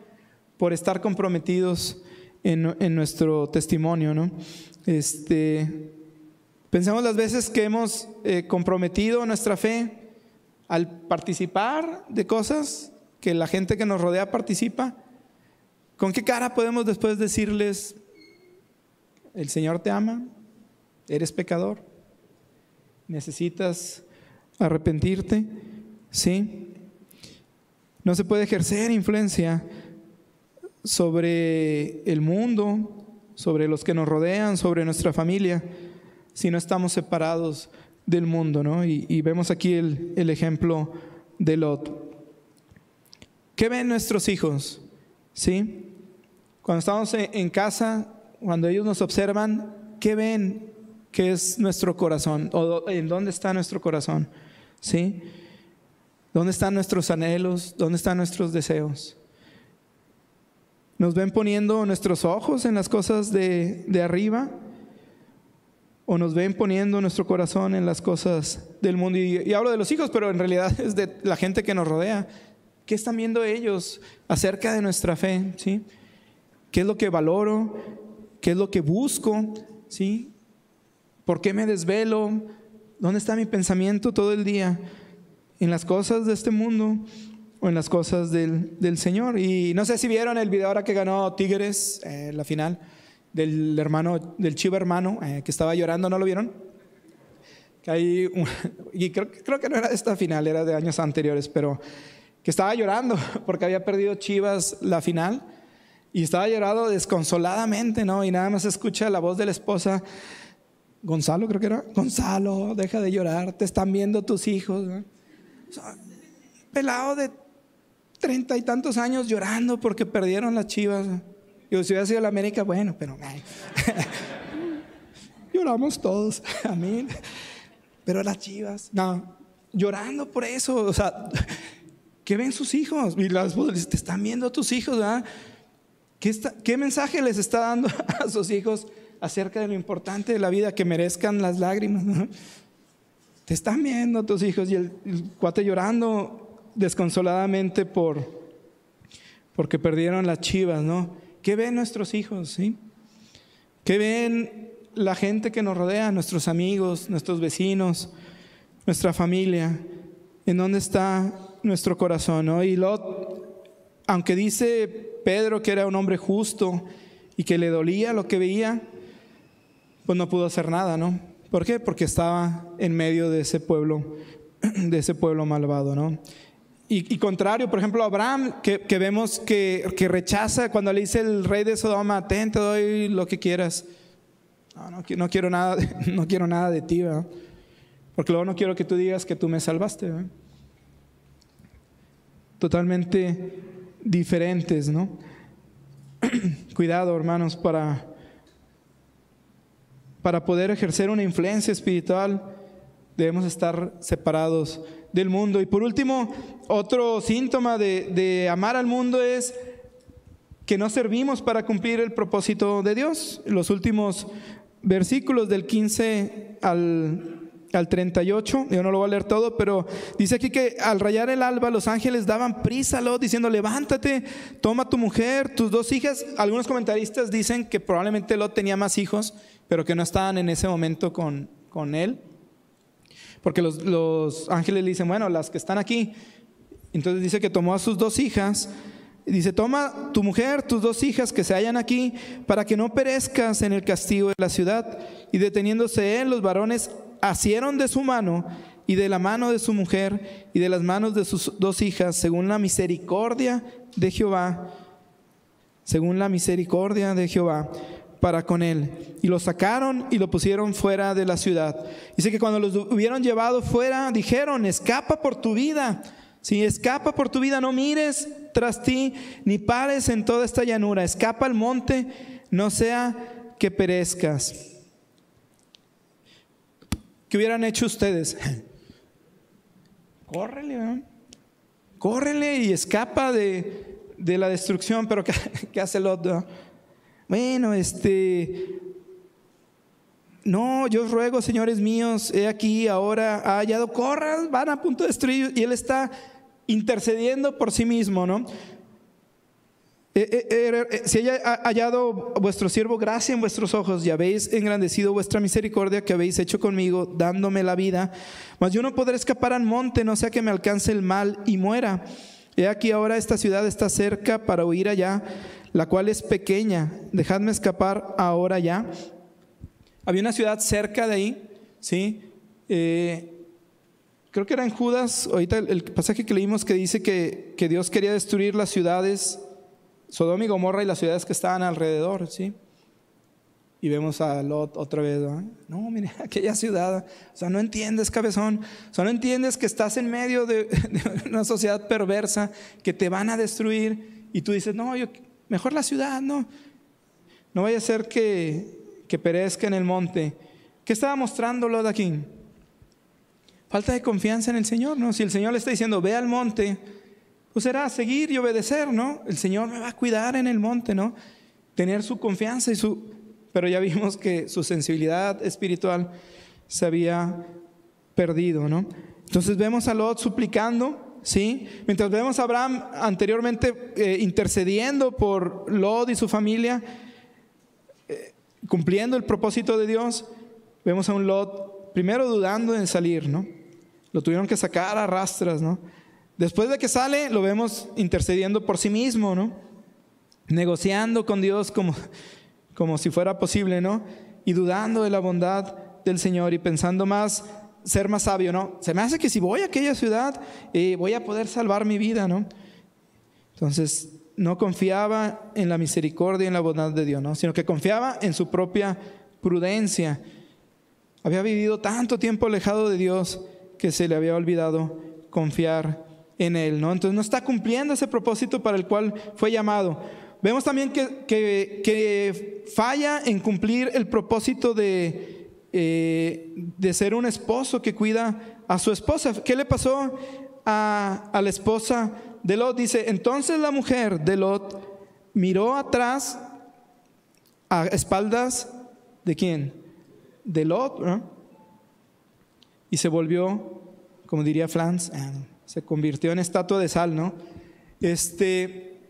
por estar comprometidos en, en nuestro testimonio. ¿no? Este, Pensemos las veces que hemos eh, comprometido nuestra fe al participar de cosas que la gente que nos rodea participa. ¿Con qué cara podemos después decirles, el Señor te ama, eres pecador, necesitas arrepentirte? ¿Sí? No se puede ejercer influencia sobre el mundo, sobre los que nos rodean, sobre nuestra familia si no estamos separados del mundo, ¿no? Y, vemos aquí el, ejemplo de Lot. ¿Qué ven nuestros hijos? ¿Sí? Cuando estamos en casa, cuando ellos nos observan, ¿qué ven que es nuestro corazón? ¿O en dónde está nuestro corazón? ¿Sí? ¿Dónde están nuestros anhelos? ¿Dónde están nuestros deseos? ¿Nos ven poniendo nuestros ojos en las cosas de, de arriba? o nos ven poniendo nuestro corazón en las cosas del mundo. Y, hablo de los hijos, pero en realidad es de la gente que nos rodea. ¿Qué están viendo ellos acerca de nuestra fe? ¿Sí? ¿Qué es lo que valoro? ¿Qué es lo que busco? ¿Sí? ¿Por qué me desvelo? ¿Dónde está mi pensamiento todo el día? ¿En las cosas de este mundo o en las cosas del, del Señor? Y no sé si vieron el video ahora que ganó Tigres, eh, la final del hermano, del chivo hermano, eh, que estaba llorando, ¿no lo vieron? Que hay, y creo, creo que no era esta final, era de años anteriores, pero que estaba llorando porque había perdido Chivas la final y estaba llorando desconsoladamente, ¿no? Y nada más escucha la voz de la esposa, Gonzalo creo que era, Gonzalo, deja de llorar, te están viendo tus hijos. pelado de treinta y tantos años llorando porque perdieron las Chivas. Yo, si hubiera sido la América, bueno, pero lloramos todos, amén. Pero las chivas, no, llorando por eso, o sea, ¿qué ven sus hijos? Y las te están viendo tus hijos, ¿verdad? ¿Qué, ¿Qué mensaje les está dando a sus hijos acerca de lo importante de la vida que merezcan las lágrimas? Te están viendo tus hijos y el, cuate llorando desconsoladamente por porque perdieron las chivas, ¿no? ¿Qué ven nuestros hijos? ¿sí? ¿Qué ven la gente que nos rodea, nuestros amigos, nuestros vecinos, nuestra familia? ¿En dónde está nuestro corazón? ¿no? Y Lot, aunque dice Pedro que era un hombre justo y que le dolía lo que veía, pues no pudo hacer nada, ¿no? ¿Por qué? Porque estaba en medio de ese pueblo, de ese pueblo malvado, ¿no? Y, contrario, por ejemplo, Abraham, que, vemos que, rechaza cuando le dice el rey de Sodoma, ten, te doy lo que quieras. No, no, quiero, nada, no quiero nada de ti, ¿verdad? porque luego no quiero que tú digas que tú me salvaste. ¿verdad? Totalmente diferentes, ¿no? Cuidado, hermanos, para para poder ejercer una influencia espiritual, debemos estar separados del mundo. Y por último, otro síntoma de, de amar al mundo es que no servimos para cumplir el propósito de Dios. Los últimos versículos del 15 al, al 38, yo no lo voy a leer todo, pero dice aquí que al rayar el alba los ángeles daban prisa a Lot diciendo, levántate, toma tu mujer, tus dos hijas. Algunos comentaristas dicen que probablemente Lot tenía más hijos, pero que no estaban en ese momento con, con él. Porque los, los ángeles le dicen, bueno, las que están aquí. Entonces dice que tomó a sus dos hijas Dice, toma tu mujer, tus dos hijas que se hallan aquí, para que no perezcas en el castigo de la ciudad. Y deteniéndose él, los varones asieron de su mano y de la mano de su mujer y de las manos de sus dos hijas, según la misericordia de Jehová, según la misericordia de Jehová para con él. Y lo sacaron y lo pusieron fuera de la ciudad. Dice que cuando los hubieron llevado fuera, dijeron, escapa por tu vida si escapa por tu vida, no mires tras ti, ni pares en toda esta llanura. Escapa al monte, no sea que perezcas. ¿Qué hubieran hecho ustedes? Córrele, córrele y escapa de, la destrucción. Pero ¿qué, hace el otro? Bueno, este, no, yo ruego, señores míos, he aquí, ahora ha hallado, corran, van a punto de destruir. Y él está intercediendo por sí mismo, ¿no? Eh, eh, eh, si haya hallado vuestro siervo gracia en vuestros ojos y habéis engrandecido vuestra misericordia que habéis hecho conmigo, dándome la vida, mas yo no podré escapar al monte, no sea que me alcance el mal y muera. He aquí ahora esta ciudad está cerca para huir allá, la cual es pequeña. Dejadme escapar ahora ya. Había una ciudad cerca de ahí, ¿sí? creo que era en Judas, ahorita el pasaje que leímos que dice que, Dios quería destruir las ciudades, Sodoma y Gomorra y las ciudades que estaban alrededor, ¿sí? Y vemos a Lot otra vez, ¿no? mire, aquella ciudad, o sea, no entiendes, cabezón, o sea, no entiendes que estás en medio de, una sociedad perversa, que te van a destruir, y tú dices, no, yo, mejor la ciudad, no, no vaya a ser que, que perezca en el monte. ¿Qué estaba mostrando Lot aquí? Falta de confianza en el Señor, ¿no? Si el Señor le está diciendo, ve al monte, pues será seguir y obedecer, ¿no? El Señor me va a cuidar en el monte, ¿no? Tener su confianza y su... Pero ya vimos que su sensibilidad espiritual se había perdido, ¿no? Entonces vemos a Lot suplicando, ¿sí? Mientras vemos a Abraham anteriormente eh, intercediendo por Lot y su familia, eh, cumpliendo el propósito de Dios, vemos a un Lot primero dudando en salir, ¿no? Lo tuvieron que sacar a rastras, ¿no? Después de que sale, lo vemos intercediendo por sí mismo, ¿no? Negociando con Dios como, como si fuera posible, ¿no? Y dudando de la bondad del Señor y pensando más, ser más sabio, ¿no? Se me hace que si voy a aquella ciudad, eh, voy a poder salvar mi vida, ¿no? Entonces, no confiaba en la misericordia y en la bondad de Dios, ¿no? Sino que confiaba en su propia prudencia. Había vivido tanto tiempo alejado de Dios que se le había olvidado confiar en Él, ¿no? Entonces no está cumpliendo ese propósito para el cual fue llamado. Vemos también que, que, falla en cumplir el propósito de, eh, de ser un esposo que cuida a su esposa. ¿Qué le pasó a, la esposa de Lot? Dice, entonces la mujer de Lot miró atrás a espaldas de quién? De Lot, ¿no? y se volvió, como diría Flans, ah, se convirtió en estatua de sal, ¿no? Este,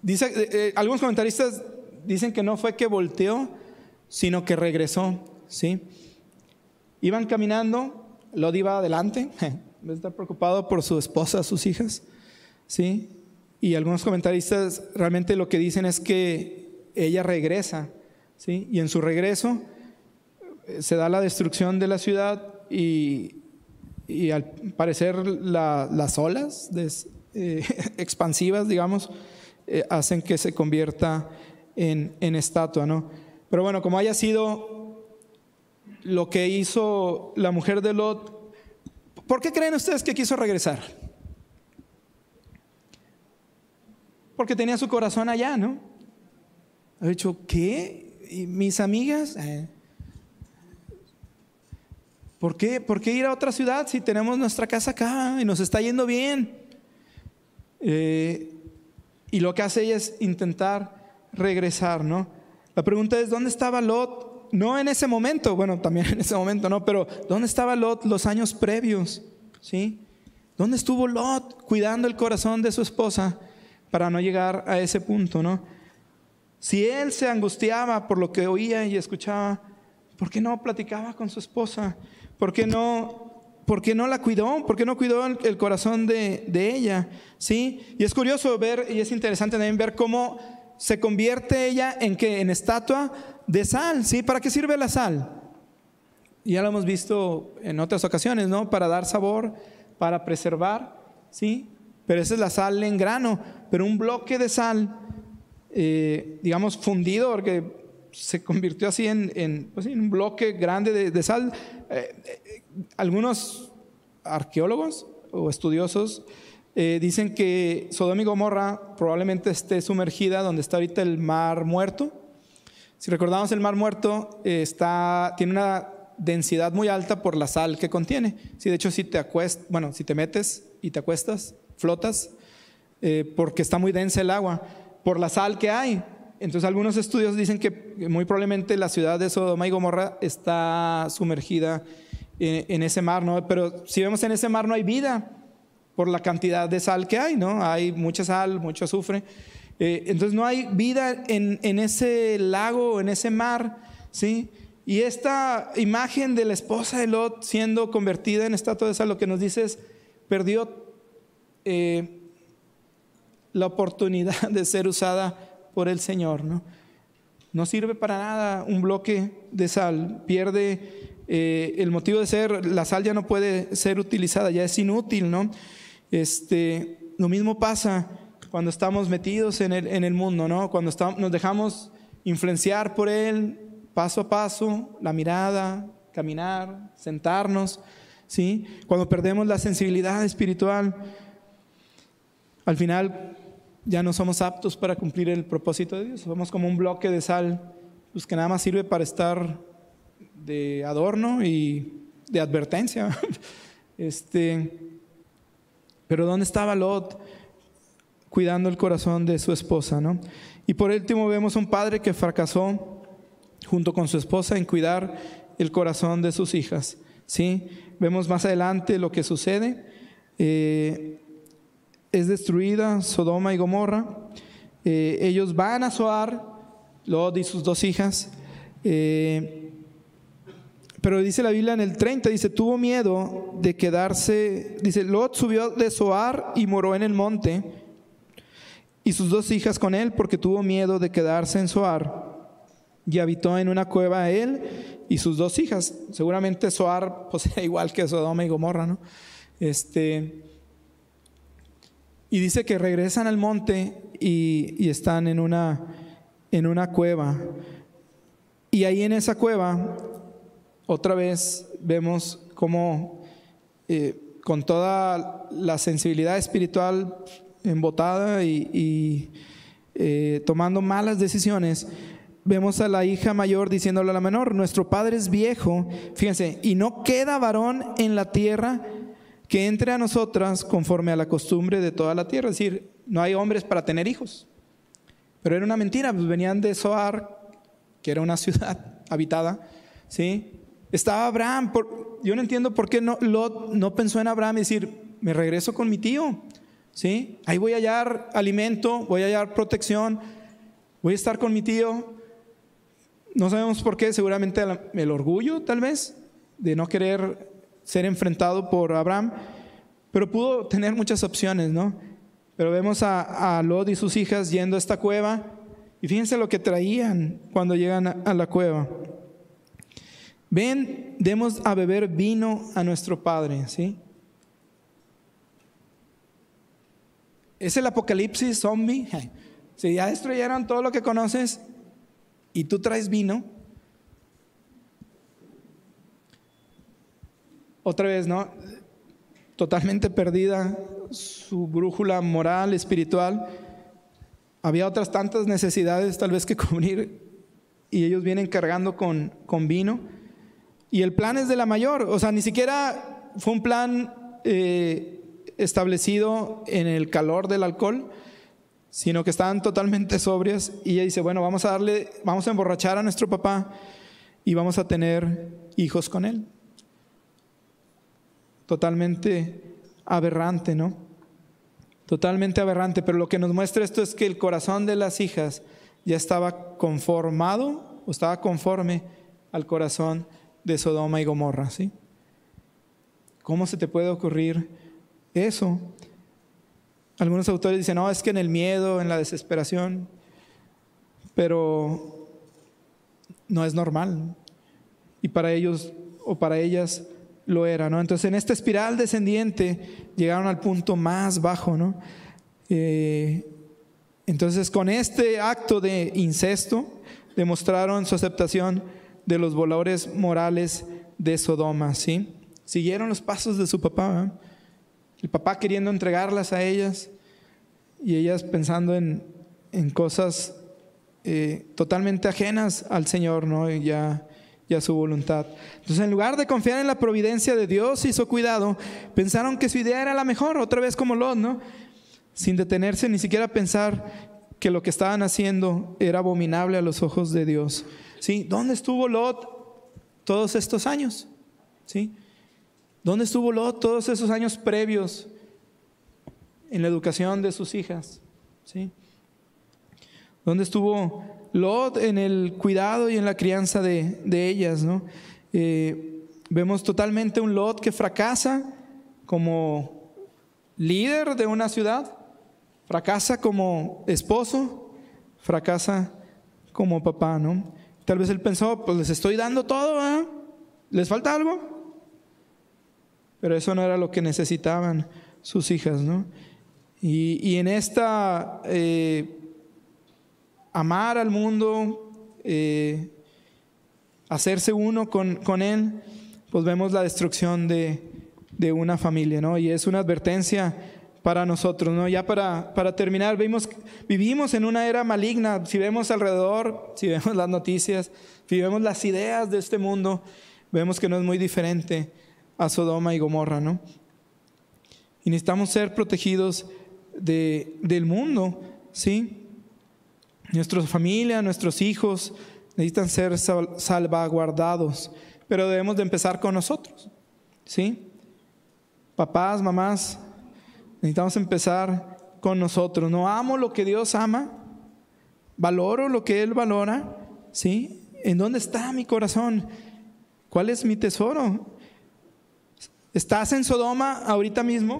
dice, eh, eh, algunos comentaristas dicen que no fue que volteó, sino que regresó, ¿sí? Iban caminando, Lot iba adelante, de estar preocupado por su esposa, sus hijas, ¿sí? Y algunos comentaristas realmente lo que dicen es que ella regresa, ¿sí? Y en su regreso se da la destrucción de la ciudad y, al parecer las olas eh, expansivas, digamos, eh, hacen que se convierta en, en, estatua, ¿no? Pero bueno, como haya sido lo que hizo la mujer de Lot, ¿por qué creen ustedes que quiso regresar? Porque tenía su corazón allá, ¿no? Ha dicho, ¿qué? ¿y mis amigas? Eh, ¿Por qué, ¿Por qué ir a otra ciudad si tenemos nuestra casa acá y nos está yendo bien? Eh, y lo que hace ella es intentar regresar, ¿no? La pregunta es, ¿dónde estaba Lot? No en ese momento, bueno, también en ese momento, ¿no? Pero ¿dónde estaba Lot los años previos? ¿Sí? ¿Dónde estuvo Lot cuidando el corazón de su esposa para no llegar a ese punto, ¿no? Si él se angustiaba por lo que oía y escuchaba, ¿por qué no platicaba con su esposa? ¿Por qué no, por qué no la cuidó? ¿Por qué no cuidó el, corazón de, de, ella? ¿Sí? Y es curioso ver, y es interesante también ver cómo se convierte ella en que en estatua de sal, ¿sí? ¿Para qué sirve la sal? Ya lo hemos visto en otras ocasiones, ¿no? Para dar sabor, para preservar, ¿sí? Pero esa es la sal en grano, pero un bloque de sal, eh, digamos, fundido, porque se convirtió así en, pues un bloque grande de, sal. Eh, eh, algunos arqueólogos o estudiosos dicen que Sodoma y Gomorra probablemente esté sumergida donde está ahorita el mar muerto. Si recordamos el mar muerto, está, tiene una densidad muy alta por la sal que contiene. Si de hecho si te bueno, si te metes y te acuestas, flotas, eh, porque está muy densa el agua, por la sal que hay. Entonces algunos estudios dicen que muy probablemente la ciudad de Sodoma y Gomorra está sumergida en, ese mar. Pero si vemos en ese mar no hay vida por la cantidad de sal que hay, ¿no? Hay mucha sal, mucho azufre. Eh, entonces no hay vida en, en ese lago, en ese mar, ¿sí? Y esta imagen de la esposa de Lot siendo convertida en estatua de sal, lo que nos dice es, perdió eh, la oportunidad de ser usada por el Señor. ¿no? no sirve para nada un bloque de sal, pierde eh, el motivo de ser, la sal ya no puede ser utilizada, ya es inútil. ¿no? Este, lo mismo pasa cuando estamos metidos en el, en el mundo, ¿no? cuando nos dejamos influenciar por él, paso a paso, la mirada, caminar, sentarnos, ¿sí? Cuando perdemos la sensibilidad espiritual, al final ya no somos aptos para cumplir el propósito de Dios. Somos como un bloque de sal, pues que nada más sirve para estar de adorno y de advertencia. Este, pero ¿dónde estaba Lot cuidando el corazón de su esposa, no? Y por último vemos un padre que fracasó junto con su esposa en cuidar el corazón de sus hijas. ¿sí? Vemos más adelante lo que sucede. Eh, es destruida Sodoma y Gomorra. Eh, ellos van a Zoar, Lot y sus dos hijas. Eh, pero dice la Biblia en el 30, dice, tuvo miedo de quedarse, dice, Lot subió de Zoar y moró en el monte, y sus dos hijas con él, porque tuvo miedo de quedarse en Zoar y habitó en una cueva él y sus dos hijas. Seguramente Soar pues, era igual que Sodoma y Gomorra, ¿no? Este, y dice que regresan al monte y, están en una, en una cueva. Y ahí en esa cueva, otra vez vemos cómo eh, con toda la sensibilidad espiritual embotada y, eh, tomando malas decisiones, vemos a la hija mayor diciéndole a la menor, nuestro padre es viejo, fíjense, y no queda varón en la tierra que entre a nosotras conforme a la costumbre de toda la tierra. Es decir, no hay hombres para tener hijos. Pero era una mentira, pues venían de Soar, que era una ciudad habitada, ¿sí? Estaba Abraham, yo no entiendo por qué no, Lot no pensó en Abraham y decir, me regreso con mi tío, ¿sí? Ahí voy a hallar alimento, voy a hallar protección, voy a estar con mi tío, no sabemos por qué, seguramente el orgullo tal vez, de no querer ser enfrentado por Abraham, pero pudo tener muchas opciones, ¿no? Pero vemos a, a Lot y sus hijas yendo a esta cueva y fíjense lo que traían cuando llegan a la cueva. Ven, demos a beber vino a nuestro Padre, ¿sí? Es el apocalipsis zombie. Si ya destruyeron todo lo que conoces, y tú traes vino, otra vez, ¿no? Totalmente perdida su brújula moral, espiritual. Había otras tantas necesidades tal vez que cubrir y ellos vienen cargando con, con vino. Y el plan es de la mayor, o sea, ni siquiera fue un plan eh, establecido en el calor del alcohol, sino que estaban totalmente sobrias y ella dice, bueno, vamos a darle, vamos a emborrachar a nuestro papá y vamos a tener hijos con él. Totalmente aberrante, ¿no? Totalmente aberrante, pero lo que nos muestra esto es que el corazón de las hijas ya estaba conformado o estaba conforme al corazón de Sodoma y Gomorra, ¿sí? ¿Cómo se te puede ocurrir eso? Algunos autores dicen, no, es que en el miedo, en la desesperación, pero no es normal. Y para ellos o para ellas lo era, ¿no? Entonces en esta espiral descendiente llegaron al punto más bajo, ¿no? Eh, entonces con este acto de incesto demostraron su aceptación de los valores morales de Sodoma, ¿sí? Siguieron los pasos de su papá, el papá queriendo entregarlas a ellas y ellas pensando en, cosas eh, totalmente ajenas al Señor, ¿no? Y ya, ya su voluntad. Entonces, en lugar de confiar en la providencia de Dios y su cuidado, pensaron que su idea era la mejor, otra vez como Lot, ¿no? Sin detenerse ni siquiera a pensar que lo que estaban haciendo era abominable a los ojos de Dios. ¿Sí? ¿Dónde estuvo Lot todos estos años? ¿Sí? ¿Dónde estuvo Lot todos esos años previos en la educación de sus hijas? ¿Sí? ¿Dónde estuvo Lot en el cuidado y en la crianza de, ellas? ¿no? Eh, vemos totalmente un Lot que fracasa como líder de una ciudad, fracasa como esposo, fracasa como papá, ¿no? Tal vez él pensó, pues les estoy dando todo, ¿eh? ¿Les falta algo? Pero eso no era lo que necesitaban sus hijas, ¿no? Y, en esta eh, amar al mundo, eh, hacerse uno con, con, él, pues vemos la destrucción de, de una familia, ¿no? Y es una advertencia para nosotros. ¿no? Ya para, para terminar, vimos, vivimos en una era maligna. Si vemos alrededor, si vemos las noticias, si vemos las ideas de este mundo, vemos que no es muy diferente a Sodoma y Gomorra. ¿no? Y necesitamos ser protegidos de, del mundo. ¿sí? Nuestra familia, nuestros hijos necesitan ser salvaguardados, pero debemos de empezar con nosotros. ¿sí? Papás, mamás, Necesitamos empezar con nosotros. No amo lo que Dios ama, valoro lo que Él valora, ¿sí? ¿En dónde está mi corazón? ¿Cuál es mi tesoro? ¿Estás en Sodoma ahorita mismo?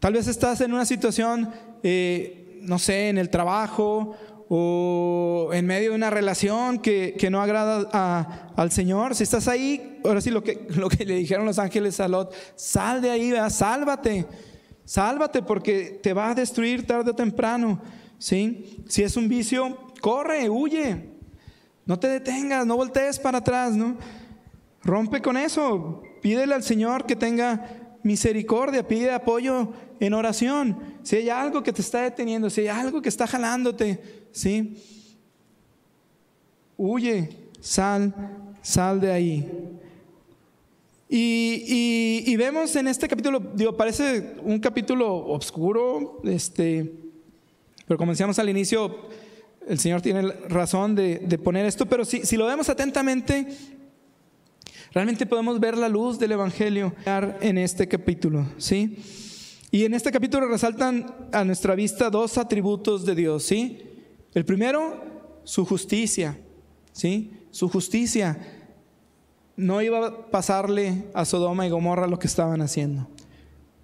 Tal vez estás en una situación, eh, no sé, en el trabajo o en medio de una relación que, no agrada al Señor. Si estás ahí, ahora sí lo que, lo que le dijeron los ángeles a Lot, sal de ahí, sálvate. Sálvate porque te va a destruir tarde o temprano. ¿sí? Si es un vicio, corre, huye. No te detengas, no voltees para atrás, ¿no? Rompe con eso. Pídele al Señor que tenga misericordia, pide apoyo en oración. Si hay algo que te está deteniendo, si hay algo que está jalándote, ¿sí? Huye, sal, sal de ahí. Y, vemos en este capítulo, digo, parece un capítulo oscuro, este, pero como decíamos al inicio, el Señor tiene razón de, poner esto, pero si, si, lo vemos atentamente, realmente podemos ver la luz del Evangelio en este capítulo, ¿sí? Y en este capítulo resaltan a nuestra vista dos atributos de Dios, ¿sí? El primero, su justicia, ¿sí? Su justicia no iba a pasarle a Sodoma y Gomorra lo que estaban haciendo.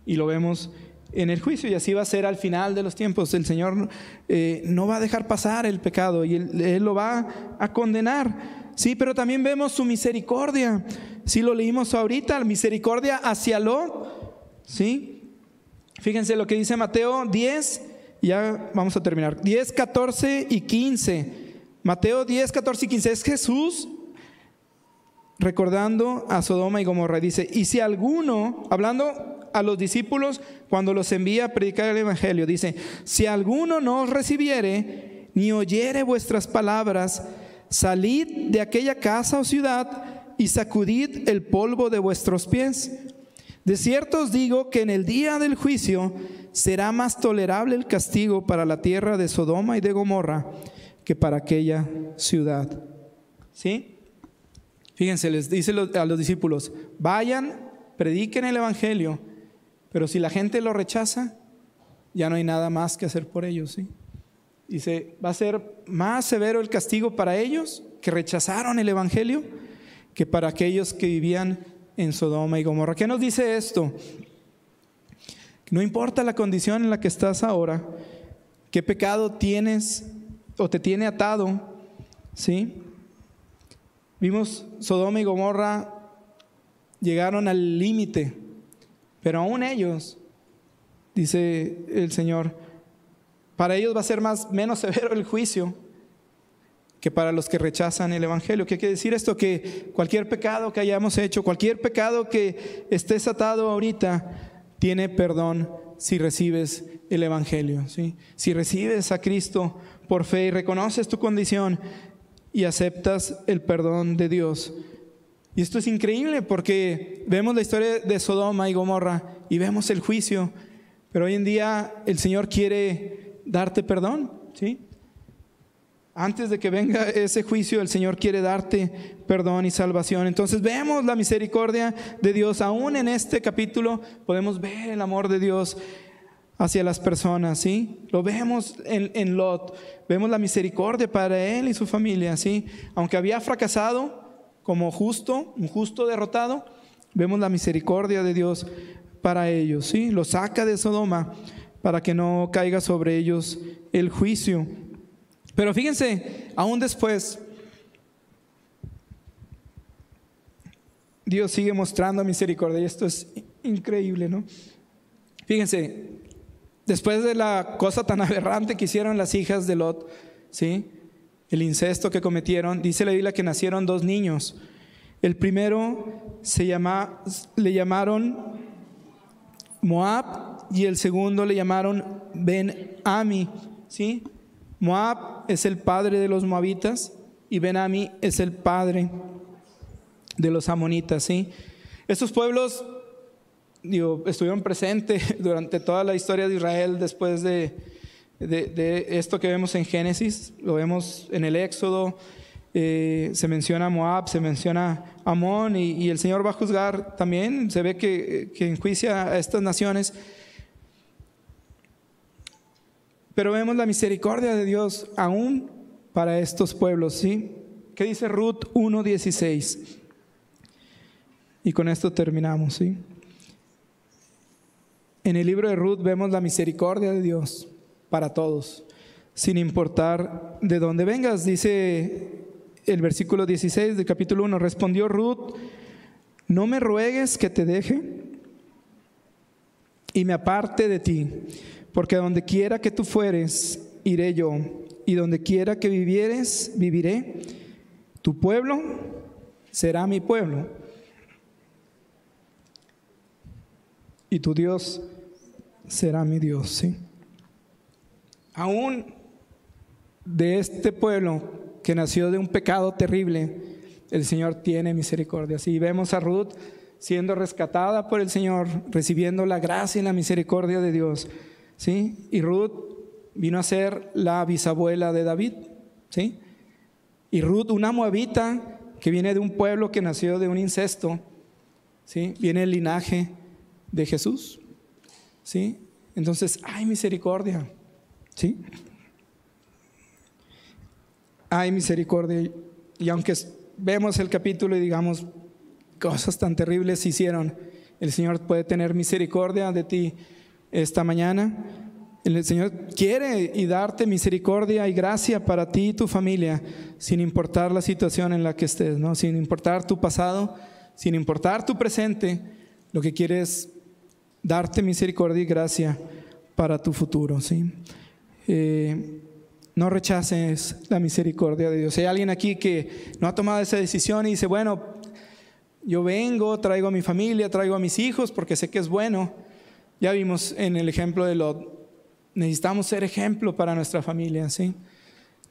Y lo vemos en el juicio y así va a ser al final de los tiempos. El Señor eh, no va a dejar pasar el pecado y él, lo va a condenar. Sí, pero también vemos su misericordia. Sí, lo leímos ahorita, misericordia hacia Lot. Sí, fíjense lo que dice Mateo 10, ya vamos a terminar. 10, 14 y 15. Mateo 10, 14 y 15 es Jesús recordando a Sodoma y Gomorra. Dice, y si alguno, hablando a los discípulos cuando los envía a predicar el Evangelio, dice, si alguno no os recibiere, ni oyere vuestras palabras, salid de aquella casa o ciudad y sacudid el polvo de vuestros pies. De cierto os digo que en el día del juicio será más tolerable el castigo para la tierra de Sodoma y de Gomorra que para aquella ciudad. ¿Sí? Fíjense, les dice a los discípulos, vayan, prediquen el Evangelio, pero si la gente lo rechaza, ya no hay nada más que hacer por ellos. ¿sí? Dice, va a ser más severo el castigo para ellos que rechazaron el Evangelio que para aquellos que vivían en Sodoma y Gomorra. ¿Qué nos dice esto? No importa la condición en la que estás ahora, qué pecado tienes o te tiene atado, ¿sí? Vimos Sodoma y Gomorra llegaron al límite, pero aún ellos, dice el Señor, para ellos va a ser más menos severo el juicio que para los que rechazan el Evangelio. ¿Qué quiere decir esto? Que cualquier pecado que hayamos hecho, cualquier pecado que estés atado ahorita, tiene perdón si recibes el Evangelio. ¿sí? Si recibes a Cristo por fe y reconoces tu condición y aceptas el perdón de Dios. Y esto es increíble porque vemos la historia de Sodoma y Gomorra y vemos el juicio, pero hoy en día el Señor quiere darte perdón, ¿sí? Antes de que venga ese juicio, el Señor quiere darte perdón y salvación. Entonces vemos la misericordia de Dios. Aún en este capítulo podemos ver el amor de Dios hacia las personas, ¿sí? Lo vemos en, Lot, vemos la misericordia para él y su familia, ¿sí? Aunque había fracasado como justo, un justo derrotado, vemos la misericordia de Dios para ellos, ¿sí? Lo saca de Sodoma para que no caiga sobre ellos el juicio. Pero fíjense, aún después, Dios sigue mostrando misericordia y esto es increíble, ¿no? Fíjense, después de la cosa tan aberrante que hicieron las hijas de Lot, ¿sí? El incesto que cometieron, dice la Biblia que nacieron dos niños. El primero se le llamaron Moab y el segundo le llamaron Ben Ami, ¿sí? Moab es el padre de los moabitas y Benami es el padre de los amonitas, ¿sí? Estos pueblos estuvieron presentes durante toda la historia de Israel después de, esto que vemos en Génesis, lo vemos en el Éxodo, eh, se menciona Moab, se menciona Amón y, el Señor va a juzgar también, se ve que, que enjuicia a estas naciones. Pero vemos la misericordia de Dios aún para estos pueblos, ¿sí? ¿Qué dice Ruth 1.16? Y con esto terminamos, ¿sí? En el libro de Ruth vemos la misericordia de Dios para todos, sin importar de dónde vengas. Dice el versículo 16 del capítulo 1, respondió Ruth, no me ruegues que te deje y me aparte de ti porque donde quiera que tú fueres, iré yo, y donde quiera que vivieres, viviré. Tu pueblo será mi pueblo, y tu Dios será mi Dios. ¿sí? Aún de este pueblo que nació de un pecado terrible, el Señor tiene misericordia. Si vemos a Ruth siendo rescatada por el Señor, recibiendo la gracia y la misericordia de Dios. ¿sí? Y Ruth vino a ser la bisabuela de David, ¿sí? Y Ruth, una moabita que viene de un pueblo que nació de un incesto, ¿sí? Viene el linaje de Jesús, ¿sí? Entonces, hay misericordia, ¿sí? Hay misericordia. Y aunque vemos el capítulo y digamos, cosas tan terribles se hicieron, el Señor puede tener misericordia de ti esta mañana. El Señor quiere y darte misericordia y gracia para ti y tu familia, sin importar la situación en la que estés, ¿no? sin importar tu pasado, sin importar tu presente, lo que quiere es darte misericordia y gracia para tu futuro. ¿sí? Eh, no rechaces la misericordia de Dios. hay alguien aquí que no ha tomado esa decisión y dice, bueno, yo vengo, traigo a mi familia, traigo a mis hijos porque sé que es bueno ya vimos en el ejemplo de Lot, necesitamos ser ejemplo para nuestra familia, ¿sí?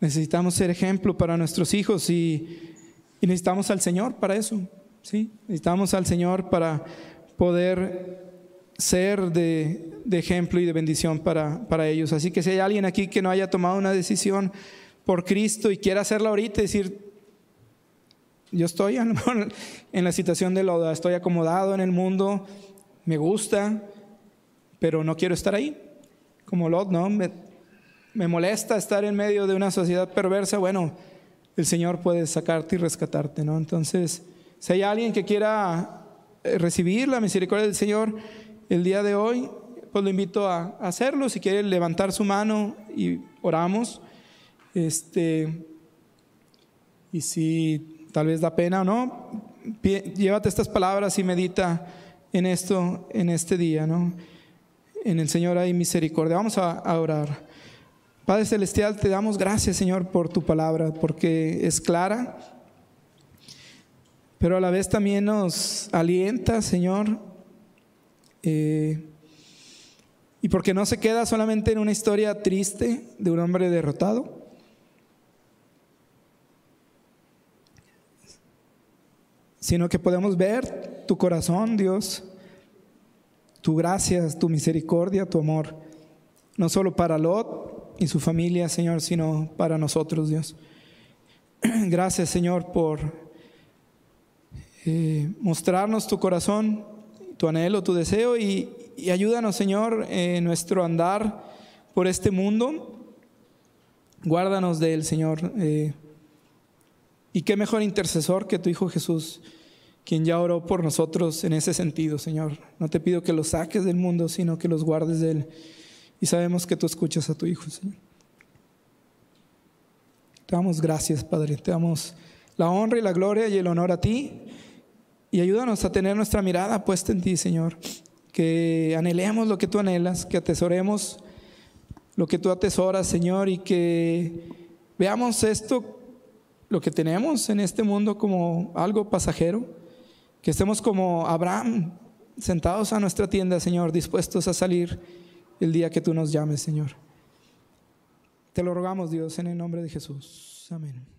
Necesitamos ser ejemplo para nuestros hijos y, necesitamos al Señor para eso. ¿sí? Necesitamos al Señor para poder ser de, ejemplo y de bendición para, para, ellos. Así que si hay alguien aquí que no haya tomado una decisión por Cristo y quiera hacerla ahorita, decir, yo estoy en la situación de Loda, estoy acomodado en el mundo, me gusta, pero no quiero estar ahí. Como Lot, ¿no? Me, me molesta estar en medio de una sociedad perversa. Bueno, el Señor puede sacarte y rescatarte, ¿no? Entonces, si hay alguien que quiera eh, recibir la misericordia del Señor el día de hoy, pues lo invito a hacerlo. Si quiere levantar su mano y oramos. Este, y si tal vez da pena o no, llévate estas palabras y medita en esto en este día, ¿no? En el Señor hay misericordia. Vamos a, orar. Padre Celestial, te damos gracias, Señor, por tu palabra, porque es clara, pero a la vez también nos alienta, Señor, eh, y porque no se queda solamente en una historia triste de un hombre derrotado, sino que podemos ver tu corazón, Dios, tu gracia, tu misericordia, tu amor, no solo para Lot y su familia, Señor, sino para nosotros, Dios. Gracias, Señor, por eh, mostrarnos tu corazón, tu anhelo, tu deseo y, ayúdanos, Señor, en nuestro andar por este mundo. Guárdanos de él, Señor. Eh, y qué mejor intercesor que tu Hijo Jesús quien ya oró por nosotros en ese sentido, Señor. No te pido que los saques del mundo, sino que los guardes de él. Y sabemos que tú escuchas a tu Hijo, Señor. Te damos gracias, Padre. Te damos la honra y la gloria y el honor a ti. Y ayúdanos a tener nuestra mirada puesta en ti, Señor. Que anhelemos lo que tú anhelas, que atesoremos lo que tú atesoras, Señor, y que veamos esto, lo que tenemos en este mundo, como algo pasajero que estemos como Abraham, sentados a nuestra tienda, Señor, dispuestos a salir el día que tú nos llames, Señor. Te lo rogamos, Dios, en el nombre de Jesús. Amén.